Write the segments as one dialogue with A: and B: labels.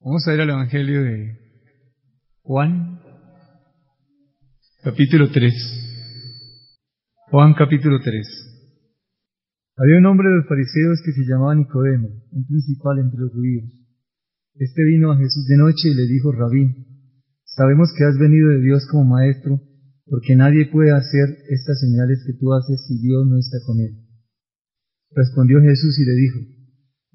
A: Vamos a ir al Evangelio de Juan, capítulo 3. Juan capítulo 3. Había un hombre de los fariseos que se llamaba Nicodemo, un principal entre los judíos. Este vino a Jesús de noche y le dijo, Rabí, sabemos que has venido de Dios como maestro, porque nadie puede hacer estas señales que tú haces si Dios no está con él. Respondió Jesús y le dijo,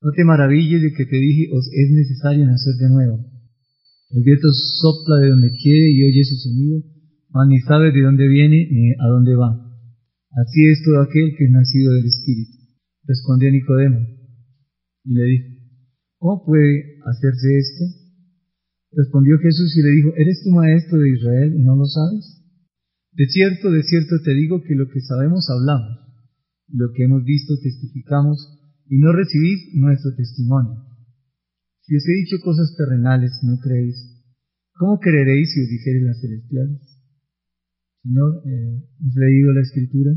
A: No te maravilles de que te dije, os es necesario nacer de nuevo. El viento sopla de donde quiere y oye su sonido, mas ni sabe de dónde viene ni a dónde va. Así es todo aquel que es nacido del Espíritu. Respondió Nicodemo y le dijo, ¿cómo puede hacerse esto? Respondió Jesús y le dijo, ¿eres tu maestro de Israel y no lo sabes? De cierto, de cierto te digo que lo que sabemos hablamos, lo que hemos visto testificamos, y no recibís nuestro testimonio. Si os he dicho cosas terrenales no creéis, ¿cómo creeréis si os dijere las celestiales? Señor, eh, hemos leído la escritura,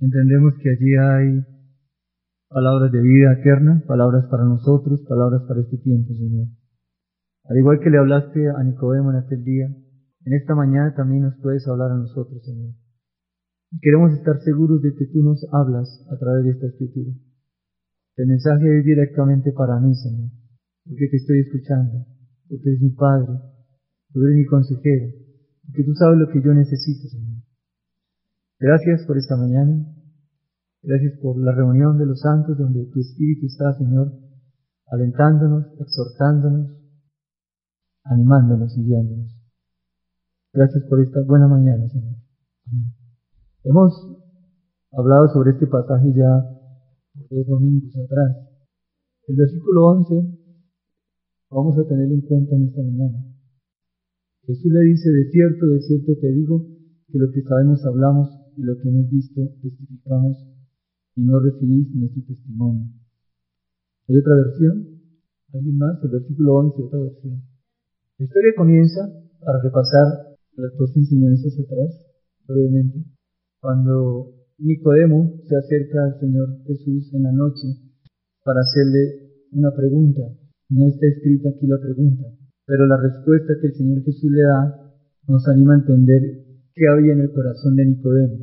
A: entendemos que allí hay palabras de vida eterna, palabras para nosotros, palabras para este tiempo, Señor. Al igual que le hablaste a Nicodemo en aquel día, en esta mañana también nos puedes hablar a nosotros, Señor. Queremos estar seguros de que tú nos hablas a través de esta escritura. El mensaje es directamente para mí, Señor, porque te estoy escuchando, porque eres mi Padre, tú eres mi consejero, porque tú sabes lo que yo necesito, Señor. Gracias por esta mañana, gracias por la reunión de los santos donde tu Espíritu está, Señor, alentándonos, exhortándonos, animándonos y guiándonos. Gracias por esta buena mañana, Señor. Amén. Hemos hablado sobre este pasaje ya dos domingos atrás. El versículo 11 vamos a tenerlo en cuenta en esta mañana. Jesús le dice, de cierto, de cierto te digo, que lo que sabemos hablamos y lo que hemos visto testificamos y no recibís nuestro testimonio. ¿Hay otra versión? ¿Alguien más? El versículo 11, otra versión. La historia comienza, para repasar las dos enseñanzas atrás, brevemente, cuando Nicodemo se acerca al Señor Jesús en la noche para hacerle una pregunta. No está escrita aquí la pregunta, pero la respuesta que el Señor Jesús le da nos anima a entender qué había en el corazón de Nicodemo.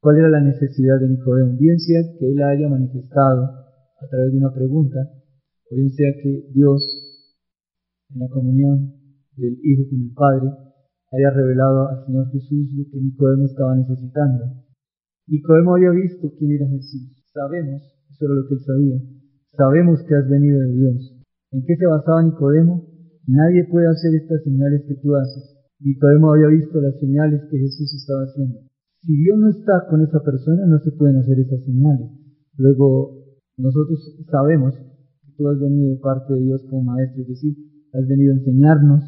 A: ¿Cuál era la necesidad de Nicodemo? Bien sea que él haya manifestado a través de una pregunta, o bien sea que Dios, en la comunión del Hijo con el Padre, haya revelado al Señor Jesús lo que Nicodemo estaba necesitando. Nicodemo había visto quién era Jesús. Sabemos, eso lo que él sabía, sabemos que has venido de Dios. ¿En qué se basaba Nicodemo? Nadie puede hacer estas señales que tú haces. Nicodemo había visto las señales que Jesús estaba haciendo. Si Dios no está con esa persona, no se pueden hacer esas señales. Luego, nosotros sabemos que tú has venido de parte de Dios como maestro, es decir, has venido a enseñarnos.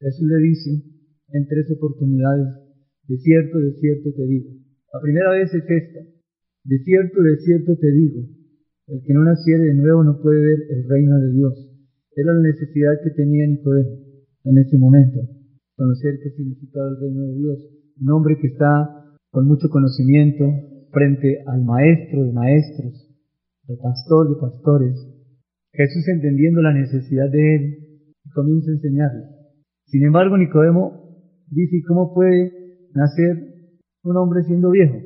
A: Jesús le dice, en tres oportunidades. De cierto, de cierto te digo. La primera vez es esta. De cierto, de cierto te digo. El que no naciere de nuevo no puede ver el reino de Dios. Era la necesidad que tenía Nicodemo en ese momento. Conocer qué significaba el reino de Dios. Un hombre que está con mucho conocimiento frente al maestro de maestros, al pastor de pastores. Jesús entendiendo la necesidad de él, comienza a enseñarle. Sin embargo, Nicodemo dice, ¿cómo puede nacer un hombre siendo viejo?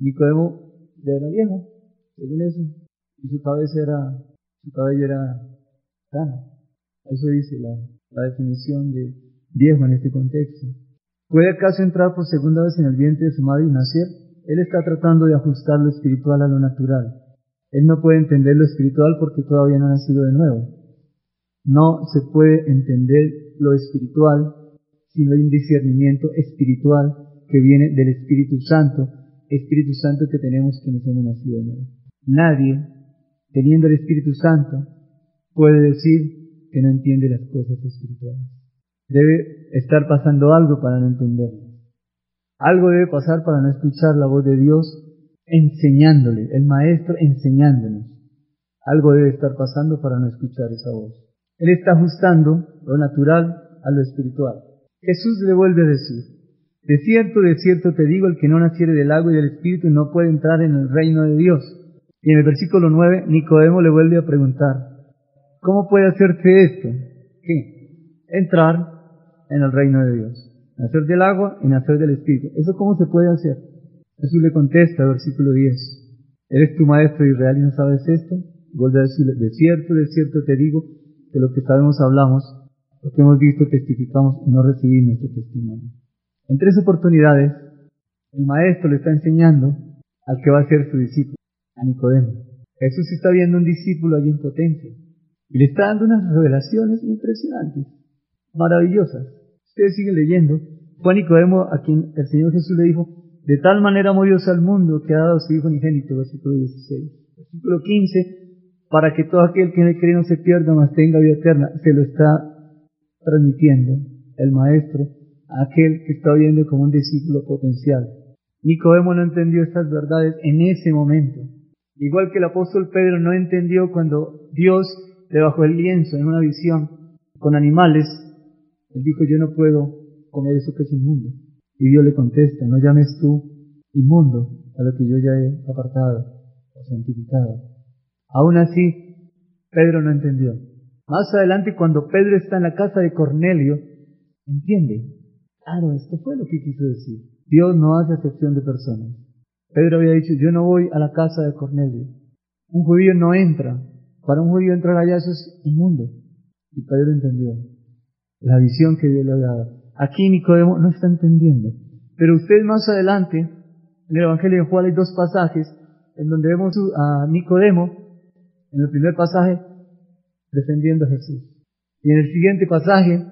A: Nicodemo ya era viejo, según eso, y su cabeza era, su cabello era sano. Eso dice la, la definición de viejo en este contexto. ¿Puede acaso entrar por segunda vez en el vientre de su madre y nacer? Él está tratando de ajustar lo espiritual a lo natural. Él no puede entender lo espiritual porque todavía no ha nacido de nuevo. No se puede entender lo espiritual si no hay un discernimiento espiritual que viene del Espíritu Santo, Espíritu Santo que tenemos quienes hemos nacido de nuevo. Nadie, teniendo el Espíritu Santo, puede decir que no entiende las cosas espirituales. Debe estar pasando algo para no entenderlo. Algo debe pasar para no escuchar la voz de Dios enseñándole, el Maestro enseñándonos. Algo debe estar pasando para no escuchar esa voz. Él está ajustando lo natural a lo espiritual. Jesús le vuelve a decir, de cierto, de cierto te digo, el que no naciere del agua y del espíritu no puede entrar en el reino de Dios. Y en el versículo 9, Nicodemo le vuelve a preguntar, ¿cómo puede hacerse esto? ¿Qué? Entrar en el reino de Dios. Nacer del agua y nacer del espíritu. ¿Eso cómo se puede hacer? Jesús le contesta, versículo 10, ¿eres tu maestro Israel y no sabes esto? Vuelve a decirle, de cierto, de cierto te digo, que lo que sabemos hablamos, lo que hemos visto testificamos y no recibimos nuestro testimonio. En tres oportunidades, el maestro le está enseñando al que va a ser su discípulo, a Nicodemo. Jesús está viendo un discípulo allí en potencia y le está dando unas revelaciones impresionantes, maravillosas. Ustedes siguen leyendo. A Nicodemo a quien el Señor Jesús le dijo, de tal manera amó Dios al mundo que ha dado su Hijo unigénito, versículo 16. Versículo 15, para que todo aquel que él cree no se pierda, mas tenga vida eterna. Se lo está transmitiendo el Maestro a aquel que está oyendo como un discípulo potencial. Nicodemo no entendió estas verdades en ese momento. Igual que el apóstol Pedro no entendió cuando Dios le bajó el lienzo en una visión con animales, él dijo, yo no puedo comer eso que es inmundo. Y Dios le contesta, no llames tú inmundo a lo que yo ya he apartado o santificado. Aún así, Pedro no entendió. Más adelante, cuando Pedro está en la casa de Cornelio, entiende. Claro, esto fue lo que quiso decir. Dios no hace excepción de personas. Pedro había dicho, yo no voy a la casa de Cornelio. Un judío no entra. Para un judío entrar allá eso es inmundo. Y Pedro entendió la visión que Dios le había dado. Aquí Nicodemo no está entendiendo. Pero usted más adelante, en el Evangelio de Juan hay dos pasajes en donde vemos a Nicodemo, en el primer pasaje, defendiendo a Jesús. Y en el siguiente pasaje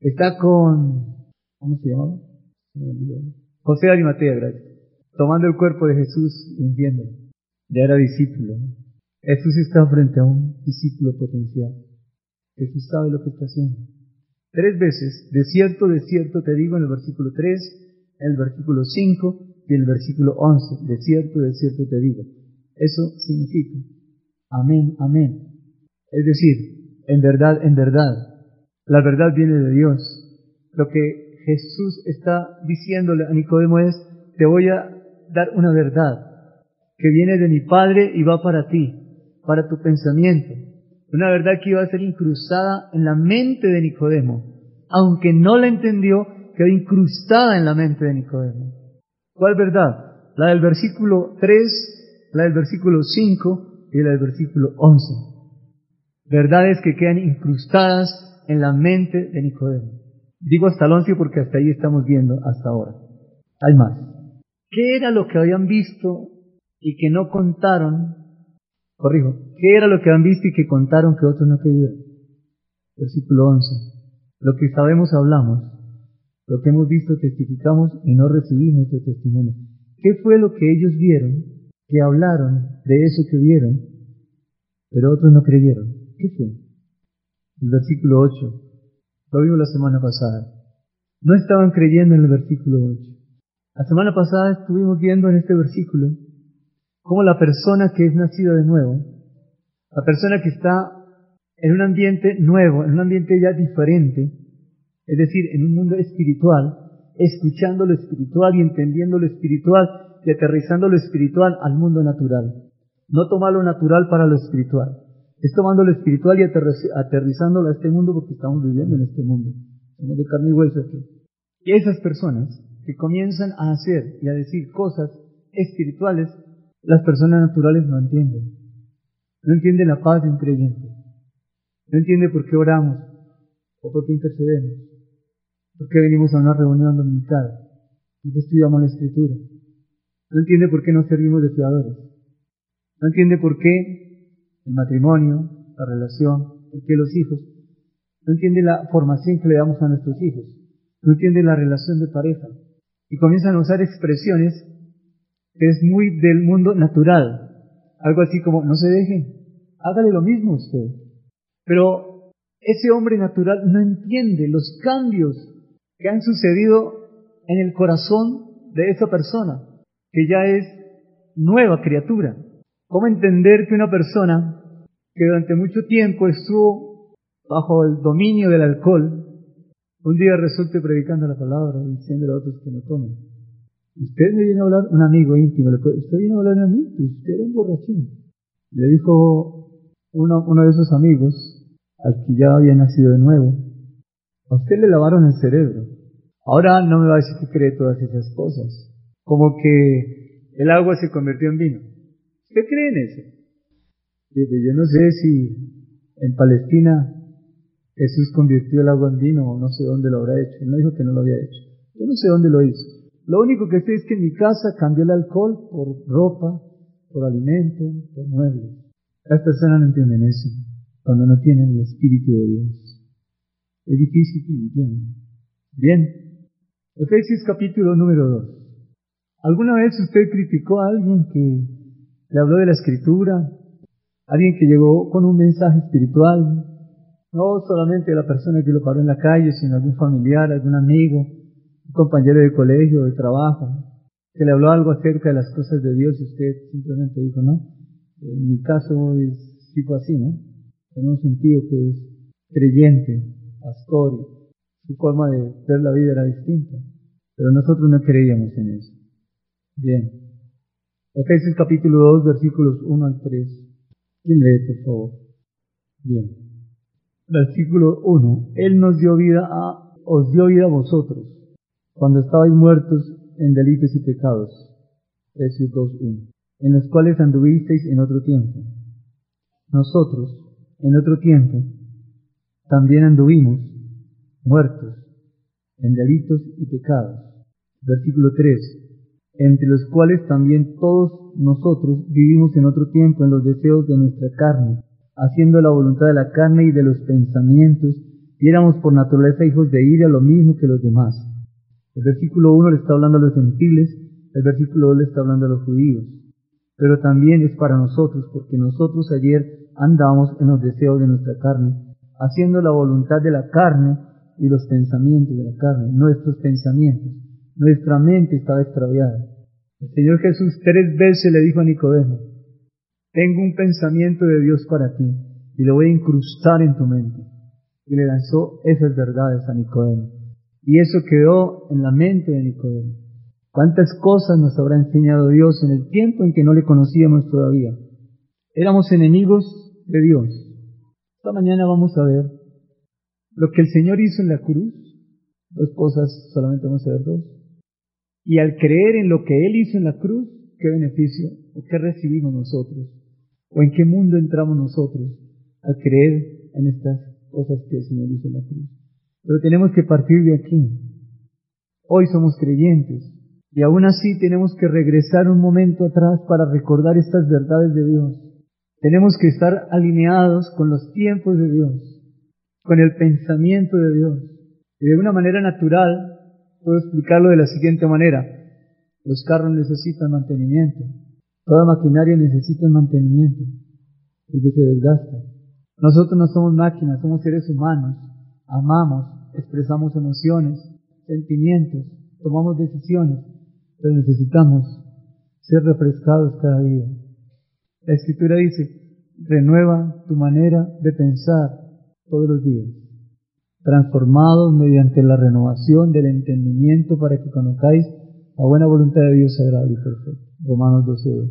A: está con, ¿cómo se llama? José de Arimatea, gracias. Tomando el cuerpo de Jesús y ungiéndolo. Ya era discípulo. Jesús está frente a un discípulo potencial. Jesús sabe lo que está haciendo. Tres veces, de cierto, de cierto te digo en el versículo 3, en el versículo 5 y el versículo 11, de cierto, de cierto te digo. Eso significa, amén, amén. Es decir, en verdad, en verdad, la verdad viene de Dios. Lo que Jesús está diciéndole a Nicodemo es, te voy a dar una verdad que viene de mi Padre y va para ti, para tu pensamiento. Una verdad que iba a ser incrustada en la mente de Nicodemo. Aunque no la entendió, quedó incrustada en la mente de Nicodemo. ¿Cuál verdad? La del versículo 3, la del versículo 5 y la del versículo 11 verdades que quedan incrustadas en la mente de Nicodemo. Digo hasta el 11 porque hasta ahí estamos viendo hasta ahora. Hay más. ¿Qué era lo que habían visto y que no contaron? Corrijo. ¿Qué era lo que habían visto y que contaron que otros no creyeron? Versículo 11. Lo que sabemos hablamos. Lo que hemos visto testificamos y no recibimos nuestro testimonio. ¿Qué fue lo que ellos vieron? Que hablaron de eso que vieron, pero otros no creyeron. ¿Qué fue? El versículo 8. Lo vimos la semana pasada. No estaban creyendo en el versículo 8. La semana pasada estuvimos viendo en este versículo cómo la persona que es nacida de nuevo, la persona que está en un ambiente nuevo, en un ambiente ya diferente, es decir, en un mundo espiritual, escuchando lo espiritual y entendiendo lo espiritual y aterrizando lo espiritual al mundo natural. No tomar lo natural para lo espiritual es tomando lo espiritual y aterrizándolo a este mundo porque estamos viviendo en este mundo. Somos de carne y hueso aquí. Y esas personas que comienzan a hacer y a decir cosas espirituales, las personas naturales no entienden. No entienden la paz de un creyente. No entiende por qué oramos o por qué intercedemos. ¿Por qué venimos a una reunión dominical? ¿Por qué estudiamos la escritura? No entiende por qué nos servimos de fiadores. No entiende por qué el matrimonio, la relación, por qué los hijos. No entiende la formación que le damos a nuestros hijos. No entiende la relación de pareja. Y comienzan a usar expresiones que es muy del mundo natural. Algo así como, no se deje, hágale lo mismo usted. Pero ese hombre natural no entiende los cambios que han sucedido en el corazón de esa persona, que ya es nueva criatura. ¿Cómo entender que una persona que durante mucho tiempo estuvo bajo el dominio del alcohol, un día resulte predicando la palabra y diciendo a otros que no tomen? Usted me viene a hablar, un amigo íntimo, usted viene a hablar a mí, pues usted era un borrachín. Le dijo uno, uno de esos amigos, al que ya había nacido de nuevo, a usted le lavaron el cerebro. Ahora no me va a decir que cree todas esas cosas. Como que el agua se convirtió en vino. ¿Usted cree en eso? Pues yo no sé si en Palestina Jesús convirtió el agua en vino o no sé dónde lo habrá hecho. Él no dijo que no lo había hecho. Yo no sé dónde lo hizo. Lo único que sé es que en mi casa cambió el alcohol por ropa, por alimento, por muebles. Las personas no entienden eso cuando no tienen el Espíritu de Dios. Es difícil que lo entiendan. Bien. Efesios capítulo número 2. ¿Alguna vez usted criticó a alguien que le habló de la escritura? ¿Alguien que llegó con un mensaje espiritual? No solamente la persona que lo paró en la calle, sino algún familiar, algún amigo, un compañero de colegio, de trabajo, que le habló algo acerca de las cosas de Dios y usted simplemente dijo, no, en mi caso es tipo así, ¿no? Tenemos un tío que es creyente, pastor, su forma de ver la vida era distinta, pero nosotros no creíamos en eso. Bien. Efesios capítulo 2, versículos 1 al 3. ¿Quién lee, por favor? Bien. Versículo 1. Él nos dio vida a, os dio vida a vosotros, cuando estabais muertos en delitos y pecados. Efesios 2.1. En los cuales anduvisteis en otro tiempo. Nosotros, en otro tiempo, también anduvimos muertos en delitos y pecados. Versículo 3. Entre los cuales también todos nosotros vivimos en otro tiempo en los deseos de nuestra carne, haciendo la voluntad de la carne y de los pensamientos, y éramos por naturaleza hijos de ira, lo mismo que los demás. El versículo 1 le está hablando a los gentiles, el versículo 2 le está hablando a los judíos. Pero también es para nosotros, porque nosotros ayer andamos en los deseos de nuestra carne, haciendo la voluntad de la carne y los pensamientos de la carne, nuestros pensamientos. Nuestra mente estaba extraviada. El Señor Jesús tres veces le dijo a Nicodemo, tengo un pensamiento de Dios para ti y lo voy a incrustar en tu mente. Y le lanzó esas verdades a Nicodemo. Y eso quedó en la mente de Nicodemo. ¿Cuántas cosas nos habrá enseñado Dios en el tiempo en que no le conocíamos todavía? Éramos enemigos de Dios. Esta mañana vamos a ver lo que el Señor hizo en la cruz. Dos cosas, solamente vamos a ver dos. Y al creer en lo que Él hizo en la cruz, ¿qué beneficio o qué recibimos nosotros? ¿O en qué mundo entramos nosotros al creer en estas cosas que el Señor hizo en la cruz? Pero tenemos que partir de aquí. Hoy somos creyentes y aún así tenemos que regresar un momento atrás para recordar estas verdades de Dios. Tenemos que estar alineados con los tiempos de Dios, con el pensamiento de Dios. Y de una manera natural, puedo explicarlo de la siguiente manera. Los carros necesitan mantenimiento. Toda maquinaria necesita mantenimiento, porque se desgasta. Nosotros no somos máquinas, somos seres humanos amamos, expresamos emociones, sentimientos, tomamos decisiones, pero necesitamos ser refrescados cada día. La escritura dice, renueva tu manera de pensar todos los días, transformados mediante la renovación del entendimiento para que conozcáis la buena voluntad de Dios agradable y perfecta. Romanos 12.2.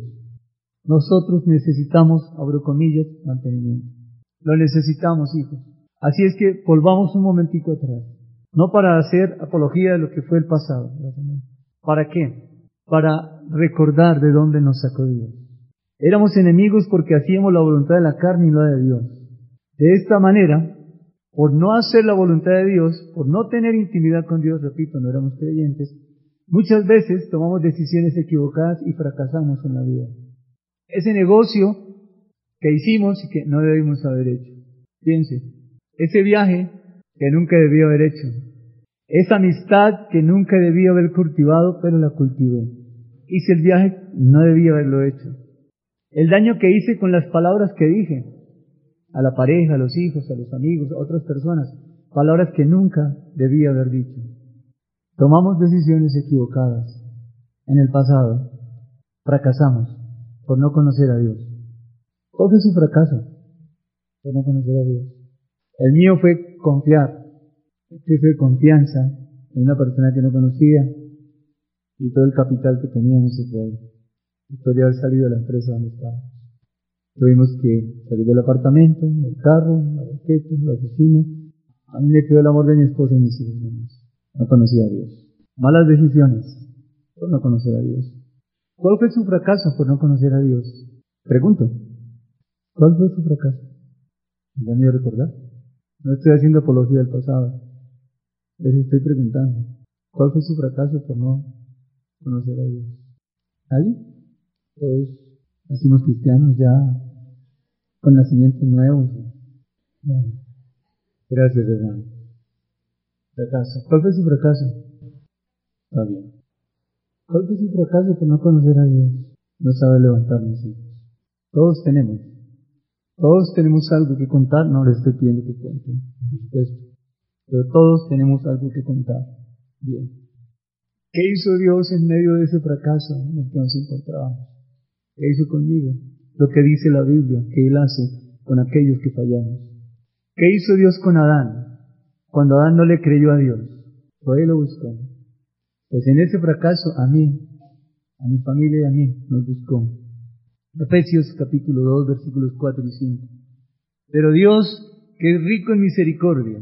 A: Nosotros necesitamos, abro comillas, mantenimiento. Lo necesitamos, hijos. Así es que volvamos un momentico atrás. No para hacer apología de lo que fue el pasado. ¿Para qué? Para recordar de dónde nos sacó Dios. Éramos enemigos porque hacíamos la voluntad de la carne y no la de Dios. De esta manera, por no hacer la voluntad de Dios, por no tener intimidad con Dios, repito, no éramos creyentes, muchas veces tomamos decisiones equivocadas y fracasamos en la vida. Ese negocio que hicimos y que no debimos haber hecho. Piense, ese viaje que nunca debí haber hecho, esa amistad que nunca debí haber cultivado, pero la cultivé. Hice el viaje, no debí haberlo hecho. El daño que hice con las palabras que dije, a la pareja, a los hijos, a los amigos, a otras personas, palabras que nunca debía haber dicho. Tomamos decisiones equivocadas en el pasado, fracasamos por no conocer a Dios. ¿Cuál fue su fracaso? Por no conocer a Dios. El mío fue confiar, fue confianza en una persona que no conocía y todo el capital que teníamos se fue ahí. Después de haber salido de la empresa donde estábamos. Tuvimos que salir del apartamento, el carro, la boqueta, la oficina. A mí me quedó el amor de mi esposa y mis hijos No conocía a Dios. Malas decisiones por no conocer a Dios. ¿Cuál fue su fracaso por no conocer a Dios? Pregunto. ¿Cuál fue su fracaso? ¿Me da recordar? No estoy haciendo apología del pasado. Les estoy preguntando. ¿Cuál fue su fracaso por no conocer a Dios? ¿Nadie? Todos nacimos cristianos ya con nacimientos nuevos. Bueno, gracias hermano. Fracaso. ¿Cuál fue su fracaso? Está bien. ¿Cuál fue su fracaso por no conocer a Dios? No sabe levantar mis hijos. Todos tenemos. Todos tenemos algo que contar. No les estoy pidiendo que cuenten, por supuesto. Pero todos tenemos algo que contar. Bien. ¿Qué hizo Dios en medio de ese fracaso en el que nos encontrábamos? ¿Qué hizo conmigo? Lo que dice la Biblia que Él hace con aquellos que fallamos. ¿Qué hizo Dios con Adán? Cuando Adán no le creyó a Dios. Fue Él lo buscó. Pues en ese fracaso a mí, a mi familia y a mí nos buscó. Efesios capítulo 2 versículos 4 y 5. Pero Dios, que es rico en misericordia,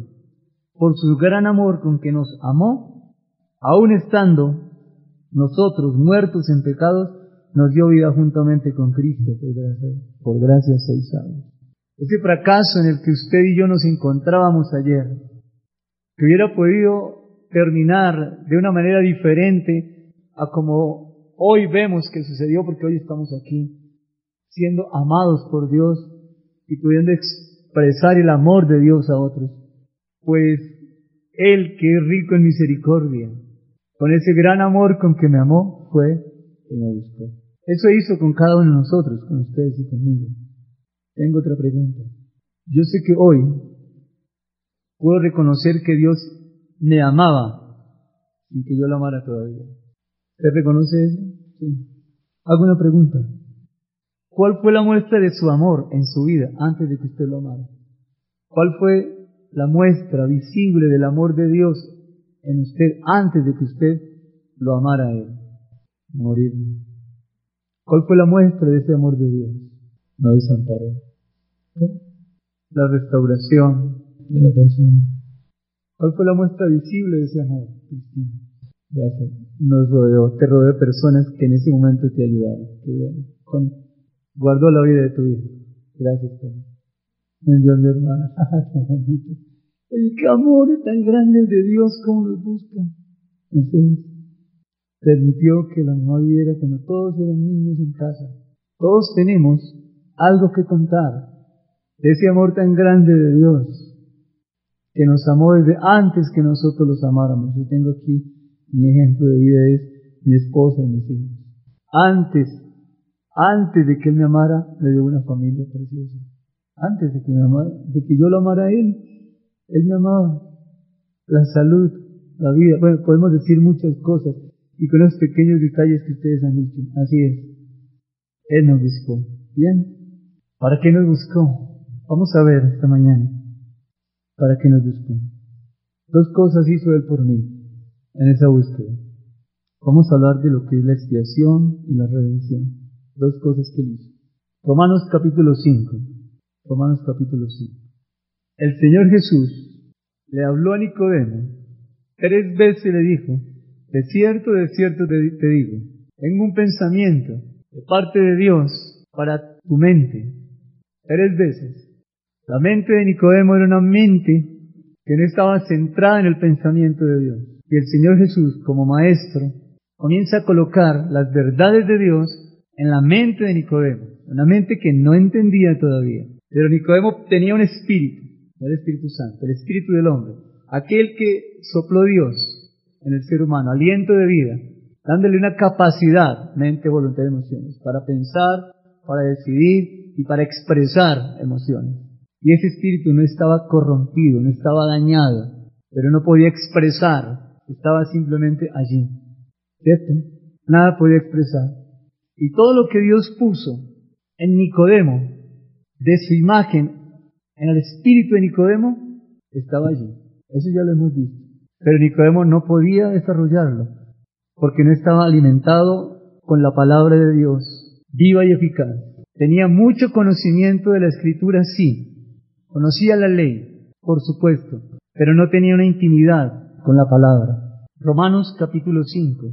A: por su gran amor con que nos amó, aun estando nosotros muertos en pecados, nos dio vida juntamente con Cristo, por gracia, por gracia sois salvos. Ese fracaso en el que usted y yo nos encontrábamos ayer, que hubiera podido terminar de una manera diferente a como hoy vemos que sucedió, porque hoy estamos aquí, siendo amados por Dios y pudiendo expresar el amor de Dios a otros, pues Él que es rico en misericordia, con ese gran amor con que me amó, fue y me buscó. Eso hizo con cada uno de nosotros, con ustedes y conmigo. Tengo otra pregunta. Yo sé que hoy puedo reconocer que Dios me amaba sin que yo lo amara todavía. ¿Usted reconoce eso? Sí. Hago una pregunta. ¿Cuál fue la muestra de su amor en su vida antes de que usted lo amara? ¿Cuál fue la muestra visible del amor de Dios en usted antes de que usted lo amara a Él? Morir. ¿Cuál fue la muestra de ese amor de Dios? No desamparó. La restauración de la persona. ¿Cuál fue la muestra visible de ese amor, Cristina? Gracias. Nos rodeó, te rodeó de personas que en ese momento te ayudaron. Qué bueno. guardó la vida de tu hijo. Gracias, Tony. Me envió mi hermana. bonito. Oye, qué amor tan grande de Dios, cómo nos busca. Entonces, permitió que la mamá viviera cuando todos eran niños en casa. Todos tenemos algo que contar de ese amor tan grande de Dios, que nos amó desde antes que nosotros los amáramos. Yo tengo aquí mi ejemplo de vida es mi esposa y mis hijos. Antes, antes de que Él me amara, me dio una familia preciosa. Antes de que, de que yo lo amara a Él, Él me amaba. La salud, la vida. Bueno, podemos decir muchas cosas, y con los pequeños detalles que ustedes han dicho. Así es. Él nos buscó. Bien. ¿Para qué nos buscó? Vamos a ver esta mañana. ¿Para qué nos buscó? Dos cosas hizo Él por mí en esa búsqueda. Vamos a hablar de lo que es la expiación y la redención. Dos cosas que Él hizo. Romanos capítulo 5. Romanos capítulo 5. El Señor Jesús le habló a Nicodemo. Tres veces le dijo, de cierto, de cierto te, digo, tengo un pensamiento de parte de Dios para tu mente. Tres veces. La mente de Nicodemo era una mente que no estaba centrada en el pensamiento de Dios. Y el Señor Jesús, como maestro, comienza a colocar las verdades de Dios en la mente de Nicodemo, una mente que no entendía todavía. Pero Nicodemo tenía un espíritu, no el Espíritu Santo, el espíritu del hombre, aquel que sopló Dios en el ser humano, aliento de vida, dándole una capacidad, mente, voluntad emociones, para pensar, para decidir y para expresar emociones. Y ese espíritu no estaba corrompido, no estaba dañado, pero no podía expresar, estaba simplemente allí. ¿Cierto? Nada podía expresar. Y todo lo que Dios puso en Nicodemo, de su imagen, en el espíritu de Nicodemo, estaba allí. Eso ya lo hemos visto. Pero Nicodemo no podía desarrollarlo, porque no estaba alimentado con la palabra de Dios, viva y eficaz. Tenía mucho conocimiento de la escritura, sí, Conocía la ley, por supuesto, pero no tenía una intimidad con la palabra. Romanos capítulo 5.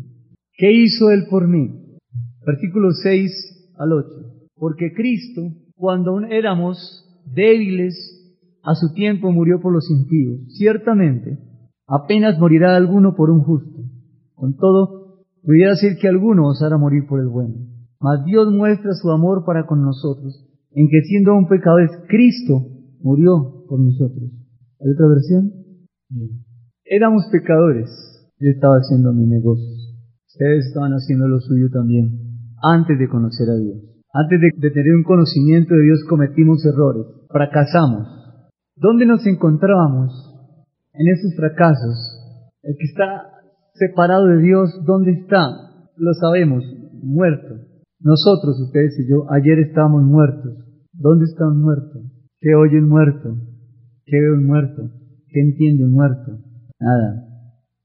A: ¿Qué hizo Él por mí? Versículos 6 al 8. Porque Cristo, cuando aún éramos débiles, a su tiempo murió por los impíos. Ciertamente, apenas morirá alguno por un justo. Con todo, pudiera ser que alguno osara morir por el bueno. Mas Dios muestra su amor para con nosotros, en que siendo un pecador Cristo murió por nosotros. ¿Hay otra versión? Éramos pecadores. Yo estaba haciendo mi negocio. Ustedes estaban haciendo lo suyo también, antes de conocer a Dios. Antes de, de tener un conocimiento de Dios cometimos errores, fracasamos. ¿Dónde nos encontrábamos en esos fracasos? El que está separado de Dios, ¿dónde está? Lo sabemos, muerto. Nosotros, ustedes y yo, ayer estábamos muertos. ¿Dónde estamos muertos? ¿Qué oye un muerto? ¿Qué ve un muerto? ¿Qué entiende un muerto? Nada.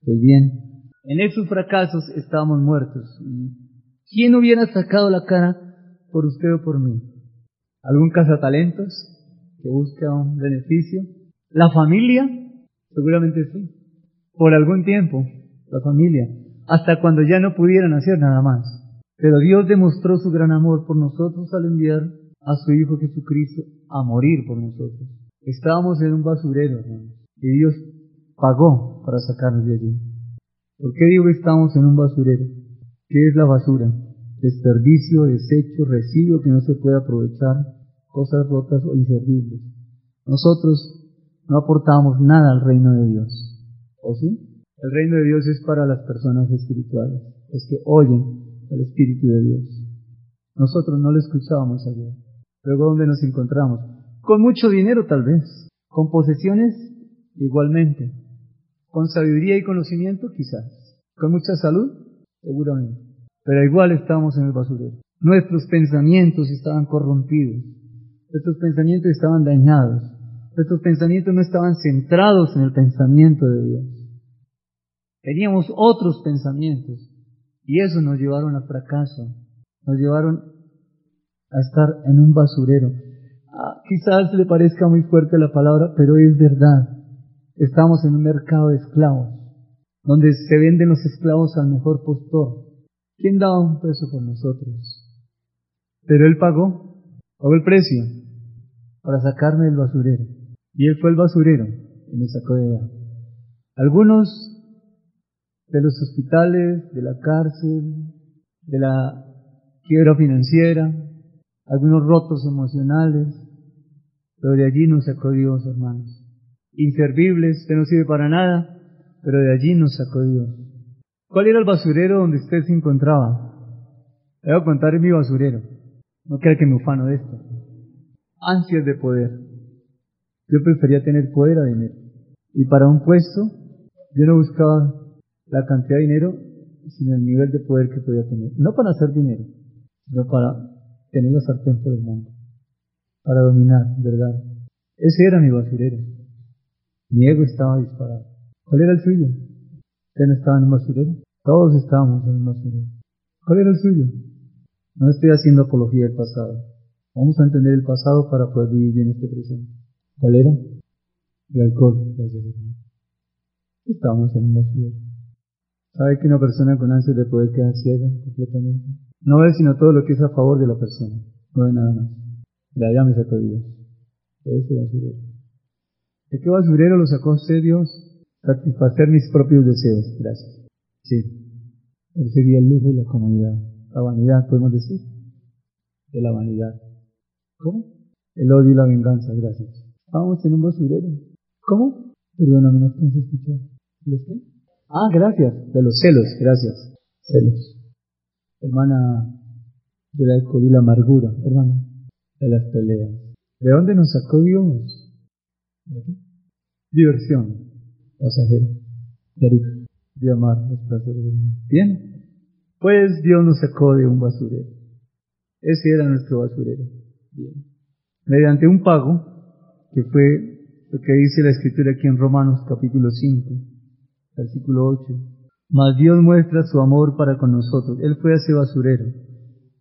A: Pues bien, en esos fracasos estábamos muertos. ¿Quién hubiera sacado la cara por usted o por mí? ¿Algún cazatalentos que busca un beneficio? ¿La familia? Seguramente sí. Por algún tiempo, la familia. Hasta cuando ya no pudieran hacer nada más. Pero Dios demostró su gran amor por nosotros al enviar a su Hijo Jesucristo a morir por nosotros. Estábamos en un basurero, hermanos, y Dios pagó para sacarnos de allí. ¿Por qué digo que estamos en un basurero? ¿Qué es la basura? Desperdicio, desecho, residuo que no se puede aprovechar, cosas rotas o inservibles. Nosotros no aportamos nada al reino de Dios. ¿O sí? El reino de Dios es para las personas espirituales, los que oyen al Espíritu de Dios. Nosotros no lo escuchábamos ayer. Luego, ¿dónde nos encontramos? Con mucho dinero tal vez, con posesiones igualmente, con sabiduría y conocimiento quizás, con mucha salud seguramente, pero igual estamos en el basurero. Nuestros pensamientos estaban corrompidos, nuestros pensamientos estaban dañados, nuestros pensamientos no estaban centrados en el pensamiento de Dios. Teníamos otros pensamientos y eso nos llevaron al fracaso, nos llevaron a estar en un basurero. Ah, quizás le parezca muy fuerte la palabra, pero es verdad. Estamos en un mercado de esclavos, donde se venden los esclavos al mejor postor. ¿Quién daba un peso por nosotros? Pero Él pagó, pagó el precio para sacarme del basurero. Y Él fue el basurero y me sacó de allá. Algunos de los hospitales, de la cárcel, de la quiebra financiera, algunos rotos emocionales, pero de allí nos sacó Dios, hermanos. Inservibles, que no sirve para nada, pero de allí nos sacó Dios. ¿Cuál era el basurero donde usted se encontraba? Le voy a contar mi basurero. No crea que me ufano de esto. Ansias de poder. Yo prefería tener poder a dinero. Y para un puesto, yo no buscaba la cantidad de dinero, sino el nivel de poder que podía tener. No para hacer dinero, sino para tener la sartén por el mango, para dominar, ¿verdad? Ese era mi basurero. Mi ego estaba disparado. ¿Cuál era el suyo? ¿Usted no estaba en un basurero? Todos estábamos en un basurero. ¿Cuál era el suyo? No estoy haciendo apología del pasado. Vamos a entender el pasado para poder vivir bien este presente. ¿Cuál era? El alcohol, gracias hermano. Estábamos en un basurero. ¿Sabe que una persona con ansias de poder queda ciega completamente? No ve sino todo lo que es a favor de la persona. No ve nada más. De allá me sacó Dios. de ese basurero. ¿De qué basurero lo sacó usted Dios? Satisfacer mis propios deseos. Gracias. Sí. Perseguía el lujo y la comodidad. La vanidad, podemos decir. De la vanidad. ¿Cómo? El odio y la venganza. Gracias. Vamos en un basurero. ¿Cómo? Perdóname, no te escuchar. ¿Los qué? Ah, gracias. De los celos. Gracias. Celos. Hermana de la alcohol y la amargura. Hermano. De las peleas. ¿De dónde nos sacó Dios? ¿De qué? Diversión. Pasajero. Clarito. De amar los placeres del mundo. Bien. Pues Dios nos sacó de un basurero. Ese era nuestro basurero. Bien. Mediante un pago, que fue lo que dice la escritura aquí en Romanos capítulo 5, versículo 8. Mas Dios muestra su amor para con nosotros. Él fue a ese basurero.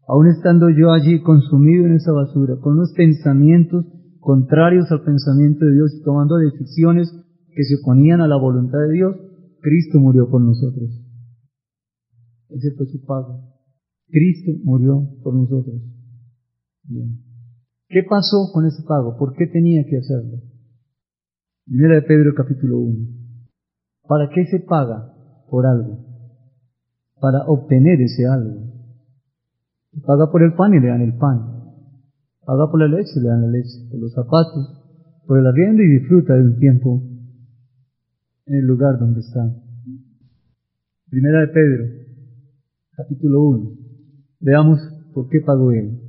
A: Aún estando yo allí consumido en esa basura, con unos pensamientos contrarios al pensamiento de Dios y tomando decisiones que se oponían a la voluntad de Dios, Cristo murió por nosotros. Ese fue su pago. Cristo murió por nosotros. Bien. ¿Qué pasó con ese pago? ¿Por qué tenía que hacerlo? Primera de Pedro capítulo 1. ¿Para qué se paga por algo? Para obtener ese algo. Paga por el pan y le dan el pan. Paga por la leche y le dan la leche. Por los zapatos, por el arriendo y disfruta de un tiempo en el lugar donde está. Primera de Pedro, capítulo 1. Veamos por qué pagó él.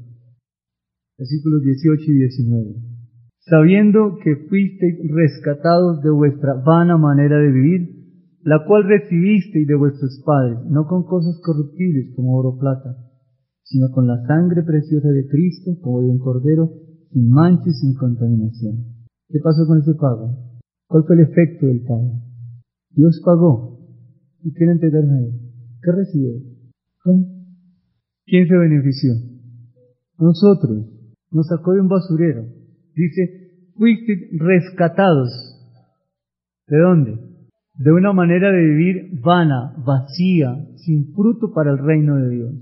A: Versículos 18 y 19. Sabiendo que fuisteis rescatados de vuestra vana manera de vivir, la cual recibisteis de vuestros padres, no con cosas corruptibles como oro o plata, sino con la sangre preciosa de Cristo, como de un cordero, sin mancha y sin contaminación. ¿Qué pasó con ese pago? ¿Cuál fue el efecto del pago? Dios pagó y quiere entregarme a. ¿Qué recibe? ¿Cómo? ¿Quién se benefició? Nosotros. Nos sacó de un basurero. Dice, fuiste rescatados. ¿De dónde? De una manera de vivir vana, vacía, sin fruto para el reino de Dios.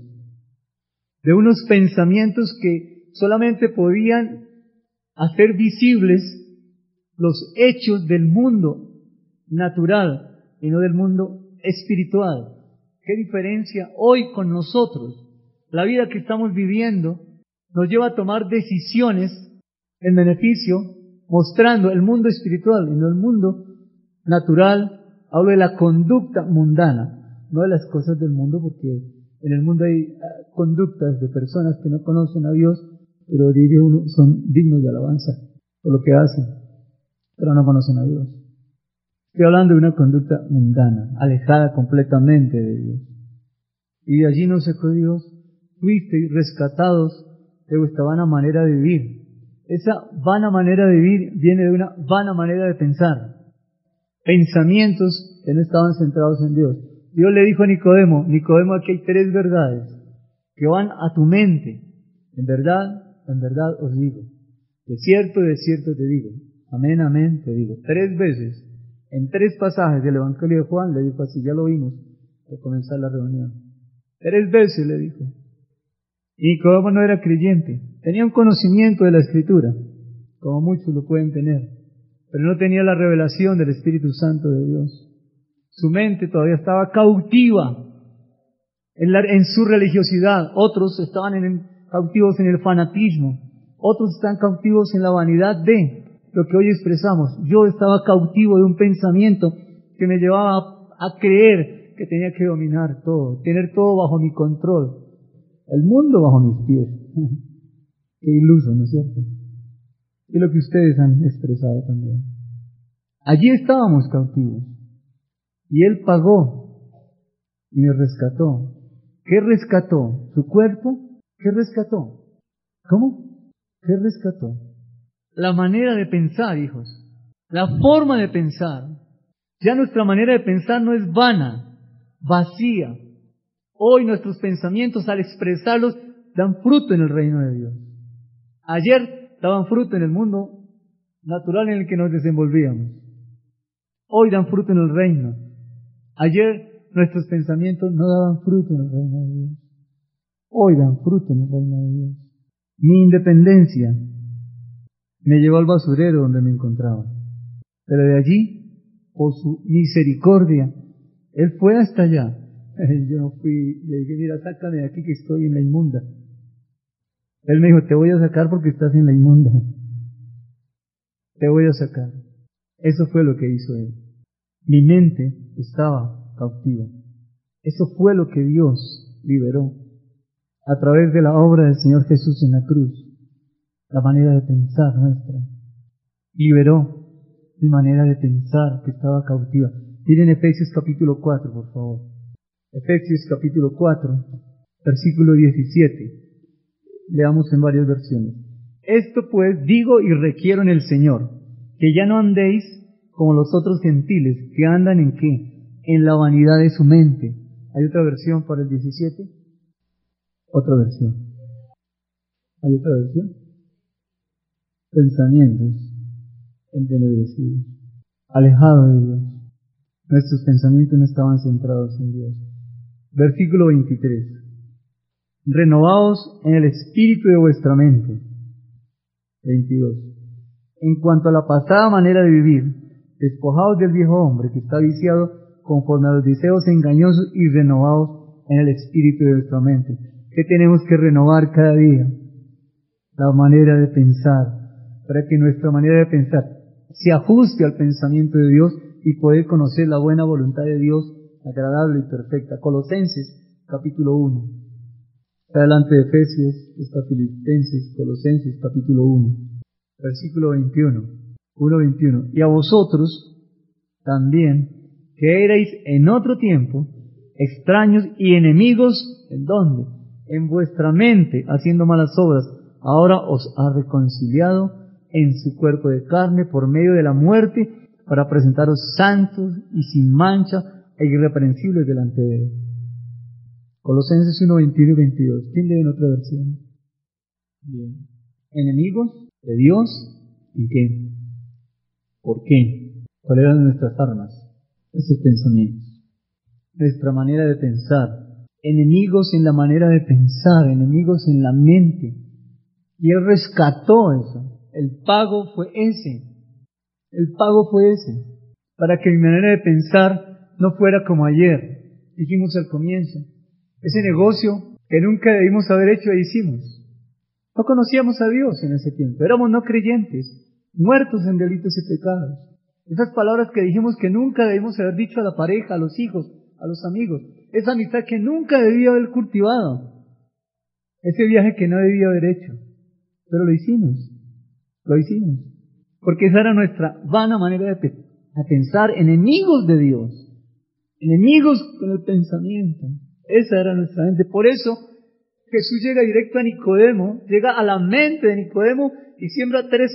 A: De unos pensamientos que solamente podían hacer visibles los hechos del mundo natural y no del mundo espiritual. ¿Qué diferencia hoy con nosotros? La vida que estamos viviendo nos lleva a tomar decisiones en beneficio, mostrando el mundo espiritual y no el mundo natural. Hablo de la conducta mundana, no de las cosas del mundo, porque en el mundo hay conductas de personas que no conocen a Dios, pero dice uno, son dignos de alabanza por lo que hacen, pero no conocen a Dios. Estoy hablando de una conducta mundana, alejada completamente de Dios. Y de allí nos sacó Dios, fuisteis rescatados vuestra vana manera de vivir. Esa vana manera de vivir viene de una vana manera de pensar. Pensamientos que no estaban centrados en Dios. Dios le dijo a Nicodemo, Nicodemo aquí hay tres verdades que van a tu mente. En verdad, en verdad os digo. De cierto, de cierto te digo. Amén, amén, te digo. Tres veces, en tres pasajes del Evangelio de Juan, le dijo así, ya lo vimos, al comenzar la reunión. Tres veces le dijo. Y Nicodemo no era creyente, tenía un conocimiento de la Escritura, como muchos lo pueden tener, pero no tenía la revelación del Espíritu Santo de Dios. Su mente todavía estaba cautiva en, la, en su religiosidad, otros estaban en, cautivos en el fanatismo, otros están cautivos en la vanidad de lo que hoy expresamos. Yo estaba cautivo de un pensamiento que me llevaba a creer que tenía que dominar todo, tener todo bajo mi control el mundo bajo mis pies. Qué iluso, ¿no es cierto? Y lo que ustedes han expresado también. Allí estábamos cautivos. Y Él pagó y me rescató. ¿Qué rescató? ¿Su cuerpo? ¿Qué rescató? ¿Cómo? ¿Qué rescató? La manera de pensar, hijos. La forma de pensar. Ya nuestra manera de pensar no es vana, vacía, Hoy nuestros pensamientos al expresarlos dan fruto en el reino de Dios. Ayer daban fruto en el mundo natural en el que nos desenvolvíamos. Hoy dan fruto en el reino. Ayer nuestros pensamientos no daban fruto en el reino de Dios. Hoy dan fruto en el reino de Dios. Mi independencia, me llevó al basurero donde me encontraba. Pero de allí, por su misericordia, él fue hasta allá. Yo no fui, le dije, mira, sácame de aquí que estoy en la inmunda. Él me dijo, te voy a sacar porque estás en la inmunda. Te voy a sacar. Eso fue lo que hizo él. Mi mente estaba cautiva. Eso fue lo que Dios liberó a través de la obra del Señor Jesús en la cruz. La manera de pensar nuestra. Liberó mi manera de pensar que estaba cautiva. Miren Efesios capítulo 4, por favor. Efesios capítulo 4, versículo 17. Leamos en varias versiones. Esto pues digo y requiero en el Señor, que ya no andéis como los otros gentiles, que andan en qué? En la vanidad de su mente. ¿Hay otra versión para el 17? Otra versión. ¿Hay otra versión? Pensamientos entenebrecidos, alejados de Dios. Nuestros pensamientos no estaban centrados en Dios. Versículo 23. Renovaos en el espíritu de vuestra mente. 22. En cuanto a la pasada manera de vivir, despojaos del viejo hombre que está viciado conforme a los deseos engañosos y renovaos en el espíritu de vuestra mente. ¿Qué tenemos que renovar cada día? La manera de pensar, para que nuestra manera de pensar se ajuste al pensamiento de Dios y poder conocer la buena voluntad de Dios, agradable y perfecta. Colosenses capítulo 1. Adelante de Efesios, está Filipenses, Colosenses capítulo 1, versículo 21. 1.21. Y a vosotros también, que erais en otro tiempo extraños y enemigos, ¿en dónde? En vuestra mente, haciendo malas obras, ahora os ha reconciliado en su cuerpo de carne por medio de la muerte para presentaros santos y sin mancha e irreprensibles delante de él. Colosenses 1, 21 y 22. ¿Quién lee en otra versión? Bien. Enemigos de Dios, ¿y qué? ¿Por qué? ¿Cuáles eran nuestras armas? Esos pensamientos. Nuestra manera de pensar. Enemigos en la manera de pensar, enemigos en la mente. Y Él rescató eso. El pago fue ese. El pago fue ese. Para que mi manera de pensar no fuera como ayer. Dijimos al comienzo. Ese negocio que nunca debimos haber hecho e hicimos. No conocíamos a Dios en ese tiempo. Éramos no creyentes, muertos en delitos y pecados. Esas palabras que dijimos que nunca debimos haber dicho a la pareja, a los hijos, a los amigos. Esa amistad que nunca debía haber cultivado. Ese viaje que no debía haber hecho. Pero lo hicimos. Lo hicimos. Porque esa era nuestra vana manera de, pensar, enemigos de Dios. Enemigos con el pensamiento. Esa era nuestra mente. Por eso Jesús llega directo a Nicodemo, llega a la mente de Nicodemo y siembra tres